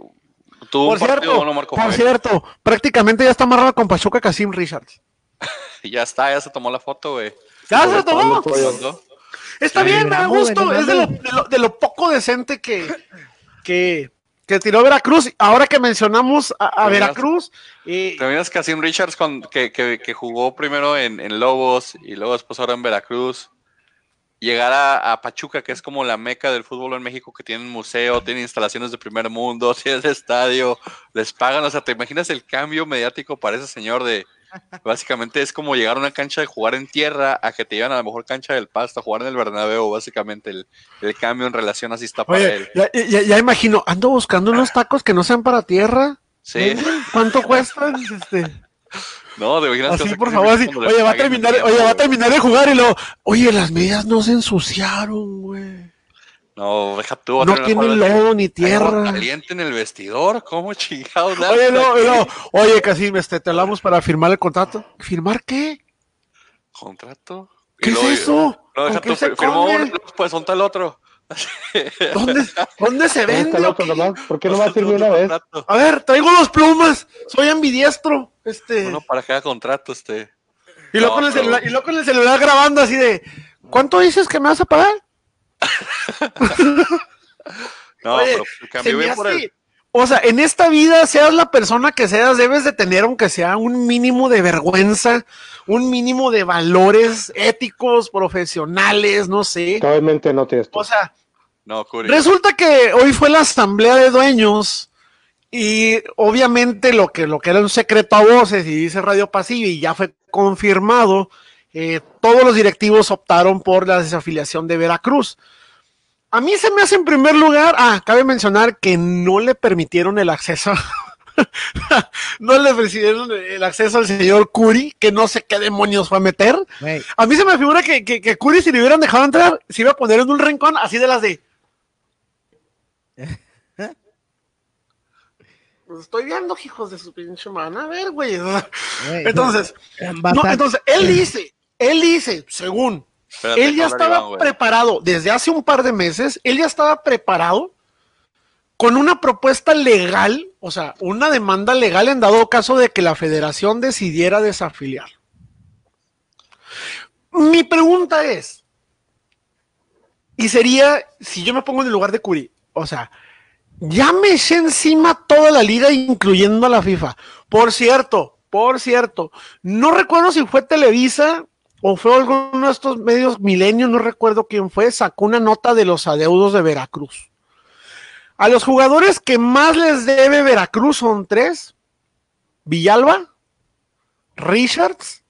por cierto, por cierto, prácticamente ya está amarrado con Pachuca Casim Richards.
ya está, ya se tomó la foto, güey.
¿Ya se tomó? Está bien, me da gusto. Es de lo, de lo, poco decente que, que, que tiró Veracruz. Ahora que mencionamos a, Veracruz.
Eh, También es Casim Richards con, que, que, jugó primero en, en, Lobos y luego después ahora en Veracruz. Llegar a, Pachuca, que es como la meca del fútbol en México, que tiene un museo, tiene instalaciones de primer mundo, tiene estadio, les pagan. O sea, ¿te imaginas el cambio mediático para ese señor de Básicamente es como llegar a una cancha de jugar en tierra a que te llevan a la mejor cancha del pasto a jugar en el Bernabéu, básicamente el, cambio en relación así está para él.
Ya, imagino, ando buscando unos tacos que no sean para tierra. Sí. ¿Cuánto cuestan? Este...
No, de
Así, por favor, Oye, va a terminar, oye, va a terminar de jugar y luego, oye, las medias no se ensuciaron, güey.
No, deja tú.
No tiene lodo ni tierra.
Caliente en el vestidor, ¿cómo chingados?
Oye, no, no. Oye, Casim, este, te hablamos para firmar el contrato. ¿Firmar qué?
¿Contrato?
¿Qué es eso?
No, deja tú, firmó uno, pues son el otro.
¿Dónde, ¿Dónde se vende?
¿Por qué no va a firmar una vez?
A ver, traigo dos plumas. Soy ambidiestro. Este.
Uno para cada contrato, este.
Y luego, con el celular, y luego con el celular grabando así de. ¿Cuánto dices que me vas a pagar?
no, pero por
O sea, en esta vida, seas la persona que seas, debes de tener, aunque sea un mínimo de vergüenza, un mínimo de valores éticos, profesionales, no sé.
Obviamente no te
O sea, resulta que hoy fue la asamblea de dueños y obviamente lo que, lo que era un secreto a voces y dice Radio Pasiva y ya fue confirmado, eh, todos los directivos optaron por la desafiliación de Veracruz. A mí se me hace en primer lugar, ah, cabe mencionar que no le permitieron el acceso, no le permitieron el acceso al señor Curi, que no sé qué demonios fue a meter. A mí se me figura que, que, Curi, si le hubieran dejado entrar, se iba a poner en un rincón así de las de. Estoy viendo, hijos de su pinche mano. A ver, güey. Entonces, no, entonces, él dice, él dice, según, él ya estaba preparado desde hace un par de meses, él ya estaba preparado con una propuesta legal, o sea, una demanda legal en dado caso de que la federación decidiera desafiliar. Mi pregunta es, y sería, si yo me pongo en el lugar de Curi, o sea, ya me eché encima toda la liga, incluyendo a la FIFA. Por cierto, por cierto, no recuerdo si fue Televisa o fue alguno de estos medios milenios, no recuerdo quién fue, sacó una nota de los adeudos de Veracruz. A los jugadores que más les debe Veracruz son tres: Villalba, Richards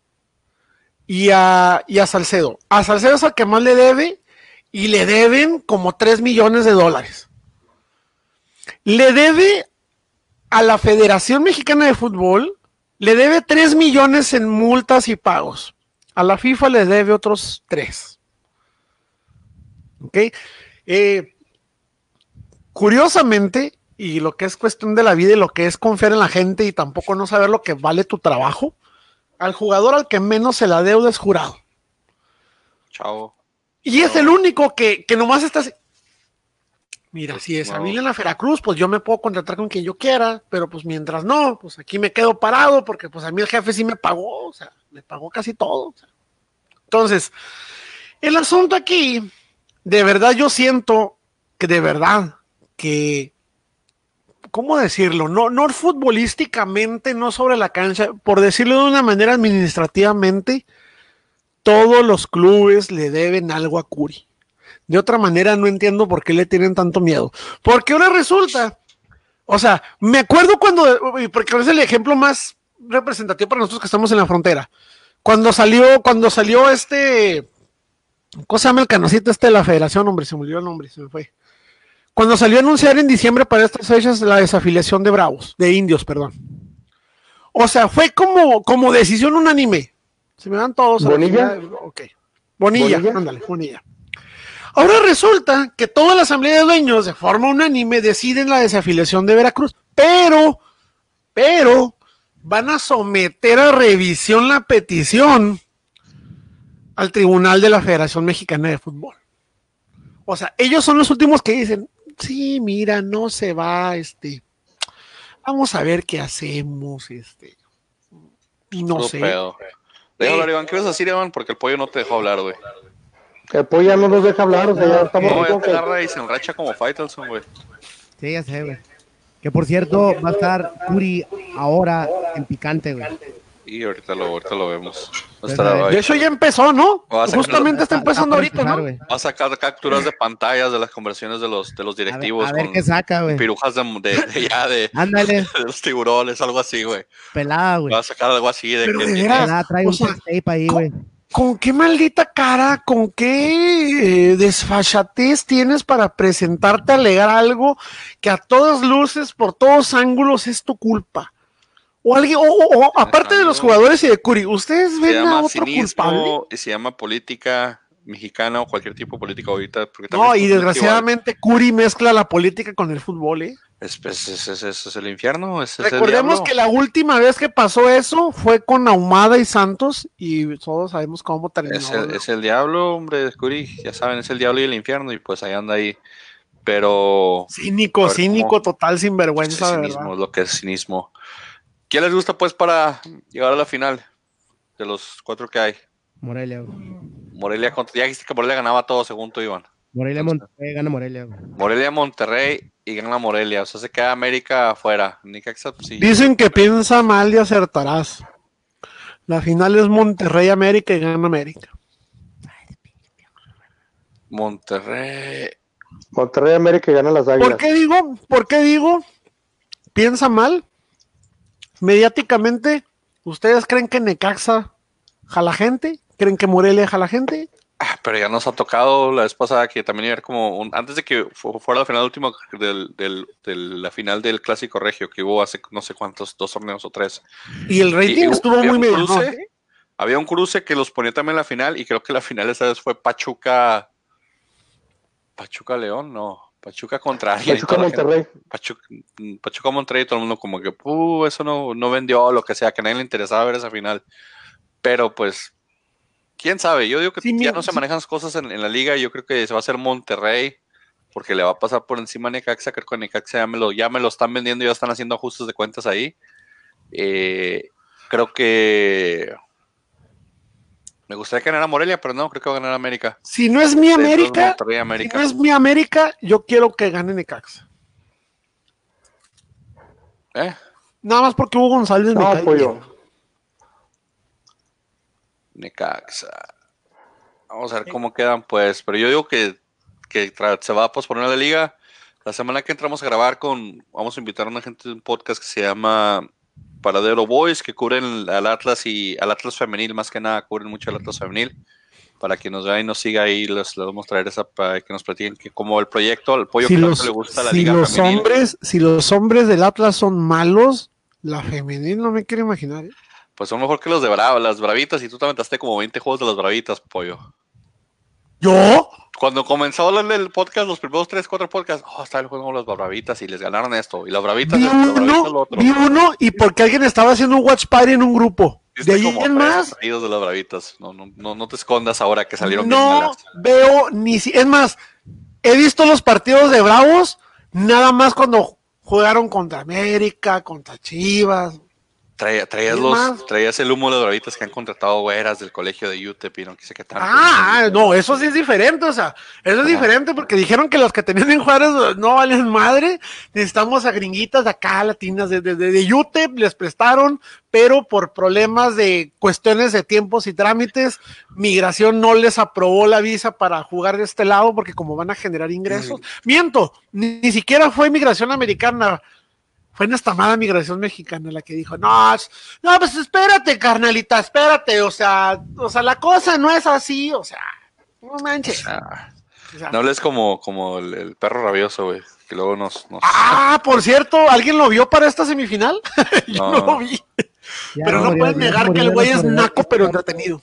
y a, y a Salcedo. A Salcedo es al que más le debe y le deben como 3 millones de dólares. Le debe a la Federación Mexicana de Fútbol, le debe 3 millones en multas y pagos. A la FIFA le debe otros 3. ¿Ok? Eh, curiosamente, y lo que es cuestión de la vida y lo que es confiar en la gente y tampoco no saber lo que vale tu trabajo, al jugador al que menos se la deuda es jurado.
Chao.
Y es el único que, que nomás está Mira, si es no. en la Veracruz, pues yo me puedo contratar con quien yo quiera, pero pues mientras no, pues aquí me quedo parado porque pues a mí el jefe sí me pagó, o sea, me pagó casi todo. Entonces, el asunto aquí, de verdad yo siento que de verdad que, ¿cómo decirlo? No, no futbolísticamente, no sobre la cancha, por decirlo de una manera administrativamente, todos los clubes le deben algo a Curi. De otra manera, no entiendo por qué le tienen tanto miedo. Porque ahora resulta, o sea, me acuerdo cuando, porque es el ejemplo más representativo para nosotros que estamos en la frontera. Cuando salió, cuando salió este, ¿cómo se llama el canocito este de la federación? Hombre, se me olvidó el nombre, se me fue. Cuando salió a anunciar en diciembre para estas fechas la desafiliación de Bravos, de Indios, perdón. O sea, fue como, como decisión unánime. Se me dan todos.
Bonilla.
Ok. Bonilla, ándale, Bonilla. Ahora resulta que toda la asamblea de dueños de forma unánime deciden la desafiliación de Veracruz, pero, pero van a someter a revisión la petición al Tribunal de la Federación Mexicana de Fútbol. O sea, ellos son los últimos que dicen, sí, mira, no se va, este, vamos a ver qué hacemos, este, y no sé.
Déjalo, Iván, ¿qué vas a decir, Iván? Porque el pollo no te dejó hablar, güey.
El pollo ya no nos deja hablar, o sea, ya estamos...
No, ya te agarra y se enracha como Faitelson, güey.
Sí, ya sé, güey. Que por cierto, va a estar Curi ahora en picante, güey.
Y ahorita lo, ahorita lo vemos.
de hecho ya empezó, ¿no? Justamente está empezando ahorita, ¿no?
Va a sacar capturas de pantallas de las conversaciones de los, de los directivos.
A ver, qué saca, güey.
Pirujas de, de, ya de,
Ándale.
de los tiburones, algo así, güey.
Pelada, güey.
Va a sacar algo así de
Pero
que
de veras,
Pelada, trae
o
un tape ahí, güey.
¿Con qué maldita cara, con qué eh, desfachatez tienes para presentarte a alegar algo que a todas luces, por todos ángulos, es tu culpa? O alguien, o, o- o, aparte de los jugadores y de Curi, ¿ustedes ven a otro culpable?
cinismo y se llama política mexicana o cualquier tipo de política ahorita. porque también
No,
es
y desgraciadamente Curi mezcla la política con el fútbol, ¿eh?
Es, es, es, es- es- es el infierno. Es, es el
Recordemos que la última vez que pasó eso fue con Ahumada y Santos y todos sabemos cómo terminó.
Es el,
¿no?
es el diablo, hombre, Curi. Ya saben, es el diablo y el infierno. Y pues ahí anda ahí. Pero.
Cínico,
ver,
cínico,
¿cómo?
total,
es
sinvergüenza, de
cinismo,
verdad.
es lo que es cinismo. ¿Qué les gusta, pues, para llegar a la final? De los cuatro que hay.
Morelia, güey.
Morelia contra. Ya dijiste que Morelia ganaba todo, según tú, Iván.
Morelia, Monterrey, gana Morelia, güey.
Morelia, Monterrey y gana Morelia. O sea, se queda América afuera. Necaxa, pues, sí.
Dicen que piensa mal y acertarás. La final es Monterrey América y gana América.
Monterrey.
Monterrey América gana las águilas.
¿Por qué digo? ¿Por qué digo? Piensa mal. Mediáticamente, ¿ustedes creen que Necaxa jala gente? ¿Creen que Morelia jala gente?
Ah, pero ya nos ha tocado la vez pasada que también iba como un- antes de que fu- fuera la final última del, del- de la final del clásico regio que hubo hace no sé cuántos, dos torneos o tres.
Y el rating
Y-
estuvo muy medio.
Había un cruce que los ponía también en la final y creo que la final esa vez fue Pachuca. Pachuca León, no. Pachuca contra alguien.
Pachuca
la
Monterrey.
Pachuca, Pachuca Monterrey, todo el mundo como que, "Uh, eso no, no vendió, lo que sea, que a nadie le interesaba ver esa final. Pero pues, quién sabe, yo digo que
Sí,
ya
mira,
no se
sí.
manejan las cosas en, en la liga, yo creo que se va a hacer Monterrey, porque le va a pasar por encima a Necaxa, creo que a Necaxa ya me lo, ya me lo están vendiendo, ya están haciendo ajustes de cuentas ahí. Eh, creo que me gustaría que ganara Morelia, pero no, creo que va a ganar América.
Si no es mi América, si no es mi América, yo quiero que gane Necaxa.
¿Eh?
Nada más porque Hugo González me
No,
cae
pollo.
bien.
Necaxa. Vamos a ver cómo quedan, pues. Pero yo digo que, que se va a posponer la liga. La semana que entramos a grabar con. Vamos a invitar a una gente de un podcast que se llama Paradero Boys, que cubren al Atlas y al Atlas femenil, más que nada, cubren mucho al Atlas femenil. Para que nos vea y nos siga ahí, les, les vamos a traer esa para que nos platiquen que como el proyecto, al pollo
que le gusta la si liga los Hombres, si los hombres del Atlas son malos, la femenil no me quiero imaginar. ¿eh?
Pues son mejor que los de Bravo, las Bravitas, y tú te aventaste como 20 juegos de las Bravitas, pollo.
¿Yo?
Cuando comenzó del podcast, los primeros 3, 4 podcasts, oh, está el juego con las Bravitas y les ganaron esto. Y las Bravitas,
vi uno, Vi uno y porque alguien estaba haciendo un watch party en un grupo. De ahí en más.
de las Bravitas. No, no, no, no, te escondas ahora que salieron
No veo ni si. Es más, he visto los partidos de Bravos nada más cuando jugaron contra América, contra Chivas.
Traías, los, traías el humo de bravitas que han contratado güeras del colegio de UTEP y no quise que tanto.
Ah, no, eso sí es diferente, o sea, eso es diferente porque dijeron que los que tenían en Juárez no valen madre, necesitamos a gringuitas de acá, latinas de, de, de UTEP, les prestaron, pero por problemas de cuestiones de tiempos y trámites, migración no les aprobó la visa para jugar de este lado porque como van a generar ingresos, miento, ni, siquiera fue migración americana, fue en esta mala migración mexicana la que dijo, no, no, pues espérate, carnalita, espérate, o sea, o sea, la cosa no es así, o sea, no manches.
no hables como, como el, perro rabioso, güey, que luego nos,
Ah, por cierto, ¿alguien lo vio para esta semifinal? Yo no lo vi pero no pueden negar que el güey es naco, pero entretenido.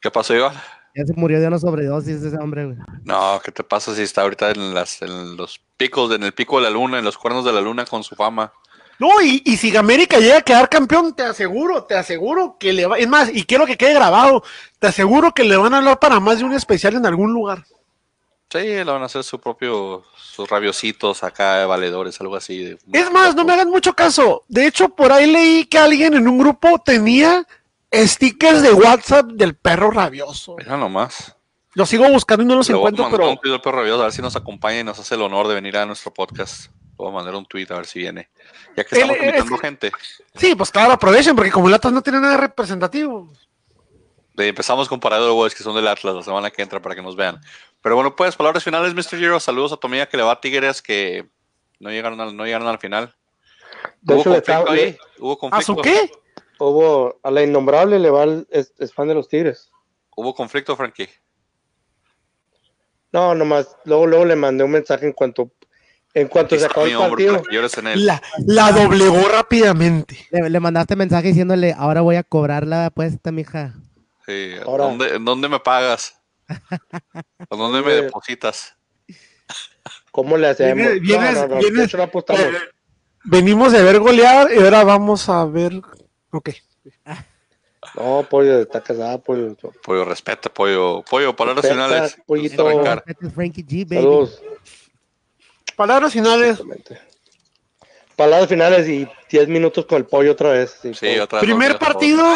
¿Qué pasó, Iván?
Ya se murió de una sobredosis ese hombre, güey.
No, ¿qué te pasa si está ahorita en, las, en los picos, en el pico de la luna, en los cuernos de la luna con su fama?
No, y, y si América llega a quedar campeón, te aseguro, te aseguro que le va, es más, y quiero que quede grabado, te aseguro que le van a hablar para más de un especial en algún lugar.
Sí, le van a hacer su propio, sus rabiositos acá, de valedores, algo así.
es más, no me hagan mucho caso. De hecho, por ahí leí que alguien en un grupo tenía stickers de WhatsApp del perro rabioso.
Mira nomás.
Los sigo buscando y no los encuentro, pero.
Un perro rabioso, a ver si nos acompaña y nos hace el honor de venir a nuestro podcast. Voy a mandar un tweet a ver si viene. Ya que estamos invitando gente.
Sí, pues claro, aprovechen, porque como el Atlas no tiene nada representativo.
Empezamos con Parador que son del Atlas la semana que entra para que nos vean. Pero bueno, pues palabras finales, Mr. Giro. Saludos a tu amiga que le va a Tigres que no llegaron al, no llegaron al final. ¿Hubo conflicto ahí? ¿Hubo conflicto?
¿A su qué? Hubo, a la innombrable le va, es, fan de los Tigres.
¿Hubo conflicto, Frankie?
No, nomás, luego, luego le mandé un mensaje en cuanto en cuanto se acabó el partido.
La, la doblegó rápidamente.
Le, le, mandaste mensaje diciéndole, ahora voy a cobrar la apuesta, mija.
Sí, ¿dónde, ¿dónde me pagas? ¿A dónde me depositas?
¿Cómo le hacemos?
venimos de ver golear y ahora vamos a ver. Ok.
No, pollo, está casada, pollo.
Pollo, respeta, pollo. Pollo, palabras finales.
Pollito.
Palabras finales.
Palabras finales y 10 minutos con el pollo otra vez.
Sí, otra
vez. Primer partido,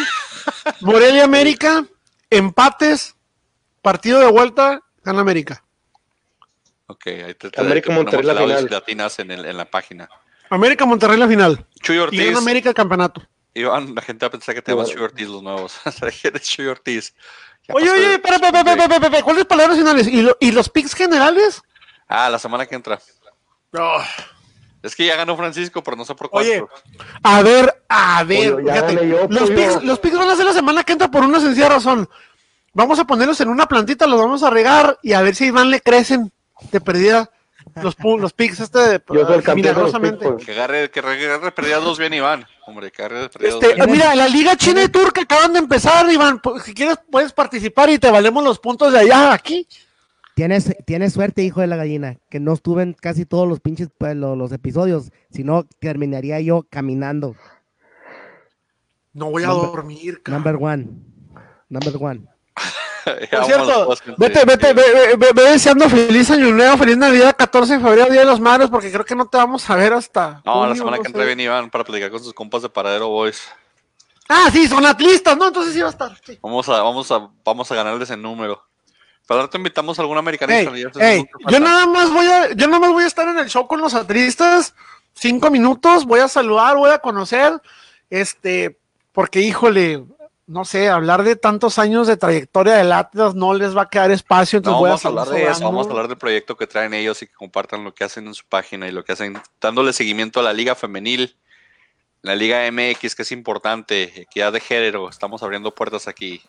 Morelia América, empates, Partido de vuelta, gana América.
Ok, ahí te,
América Monterrey la final.
latinas en, el, en la página.
América Monterrey la final.
Chuy Ortiz.
Y gana América el campeonato.
Iván, la gente va a pensar que te vas Chuy Ortiz los nuevos. eres Chuy Ortiz.
Oye, oye, espera, espera, espera, espera, espera, ¿cuáles palabras finales? ¿Y, ¿Y, los picks generales?
Ah, la semana que entra. Oh. Es que ya ganó Francisco, pero no sé por cuánto. Oye,
a ver, a ver, fíjate, los, picks, los picks van a ser la semana que entra por una sencilla razón vamos a ponerlos en una plantita, los vamos a regar y a ver si Iván le crecen de perdida los, los pics este
Yo soy el
milagrosamente. Que agarre, que agarre perdida dos bien Iván. Hombre, que agarre
este, dos Mira, la Liga China y Turca acaban de empezar, Iván. Si quieres puedes participar y te valemos los puntos de allá aquí.
Tienes, tienes suerte, hijo de la gallina, que no estuve en casi todos los pinches pues, los, los episodios, si no terminaría yo caminando.
No voy a dormir,
Number one. Number one.
Por cierto, vete, vete, ve, deseando feliz año nuevo, feliz Navidad, 14 de febrero, Día de los Madres, porque creo que no te vamos a ver hasta.
No, la semana que entra bien Iván para platicar con sus compas de Paradero Boys.
Ah, sí, son atlistas, ¿no? Entonces sí va a estar.
Vamos a, vamos a, vamos a ganarles el número. Para te invitamos a algún americanista.
yo nada más voy a, yo nada más voy a estar en el show con los atlistas, cinco minutos, voy a saludar, voy a conocer, este, porque híjole, no sé, hablar de tantos años de trayectoria del Atlas no les va a quedar espacio.
Entonces vamos a, hablar de eso, vamos a hablar del proyecto que traen ellos y que compartan lo que hacen en su página y lo que hacen, dándole seguimiento a la Liga Femenil, la Liga MX, que es importante, equidad de género, estamos abriendo puertas aquí.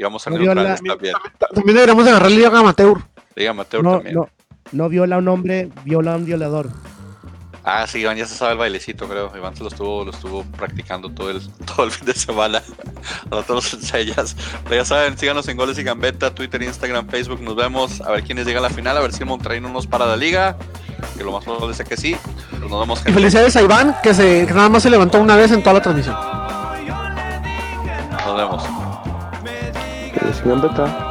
Y vamos a
también. También deberíamos agarrar Liga Amateur.
Liga Amateur también.
No, no viola a un hombre, viola a un violador.
Ah, sí, Iván ya se sabe el bailecito, creo. Iván se lo estuvo, lo estuvo practicando todo el, todo el fin de semana. A todos los enseñas. Pero ya saben, síganos en Goles y Gambeta, Twitter, Instagram, Facebook. Nos vemos. A ver quiénes llegan a la final. A ver si el Monterrey no nos para la liga. Que lo más probable es que sí. Pero nos vemos.
Y felicidades a Iván, que, se, que nada más se levantó una vez en toda la transmisión.
Nos vemos.
Goles y Gambeta.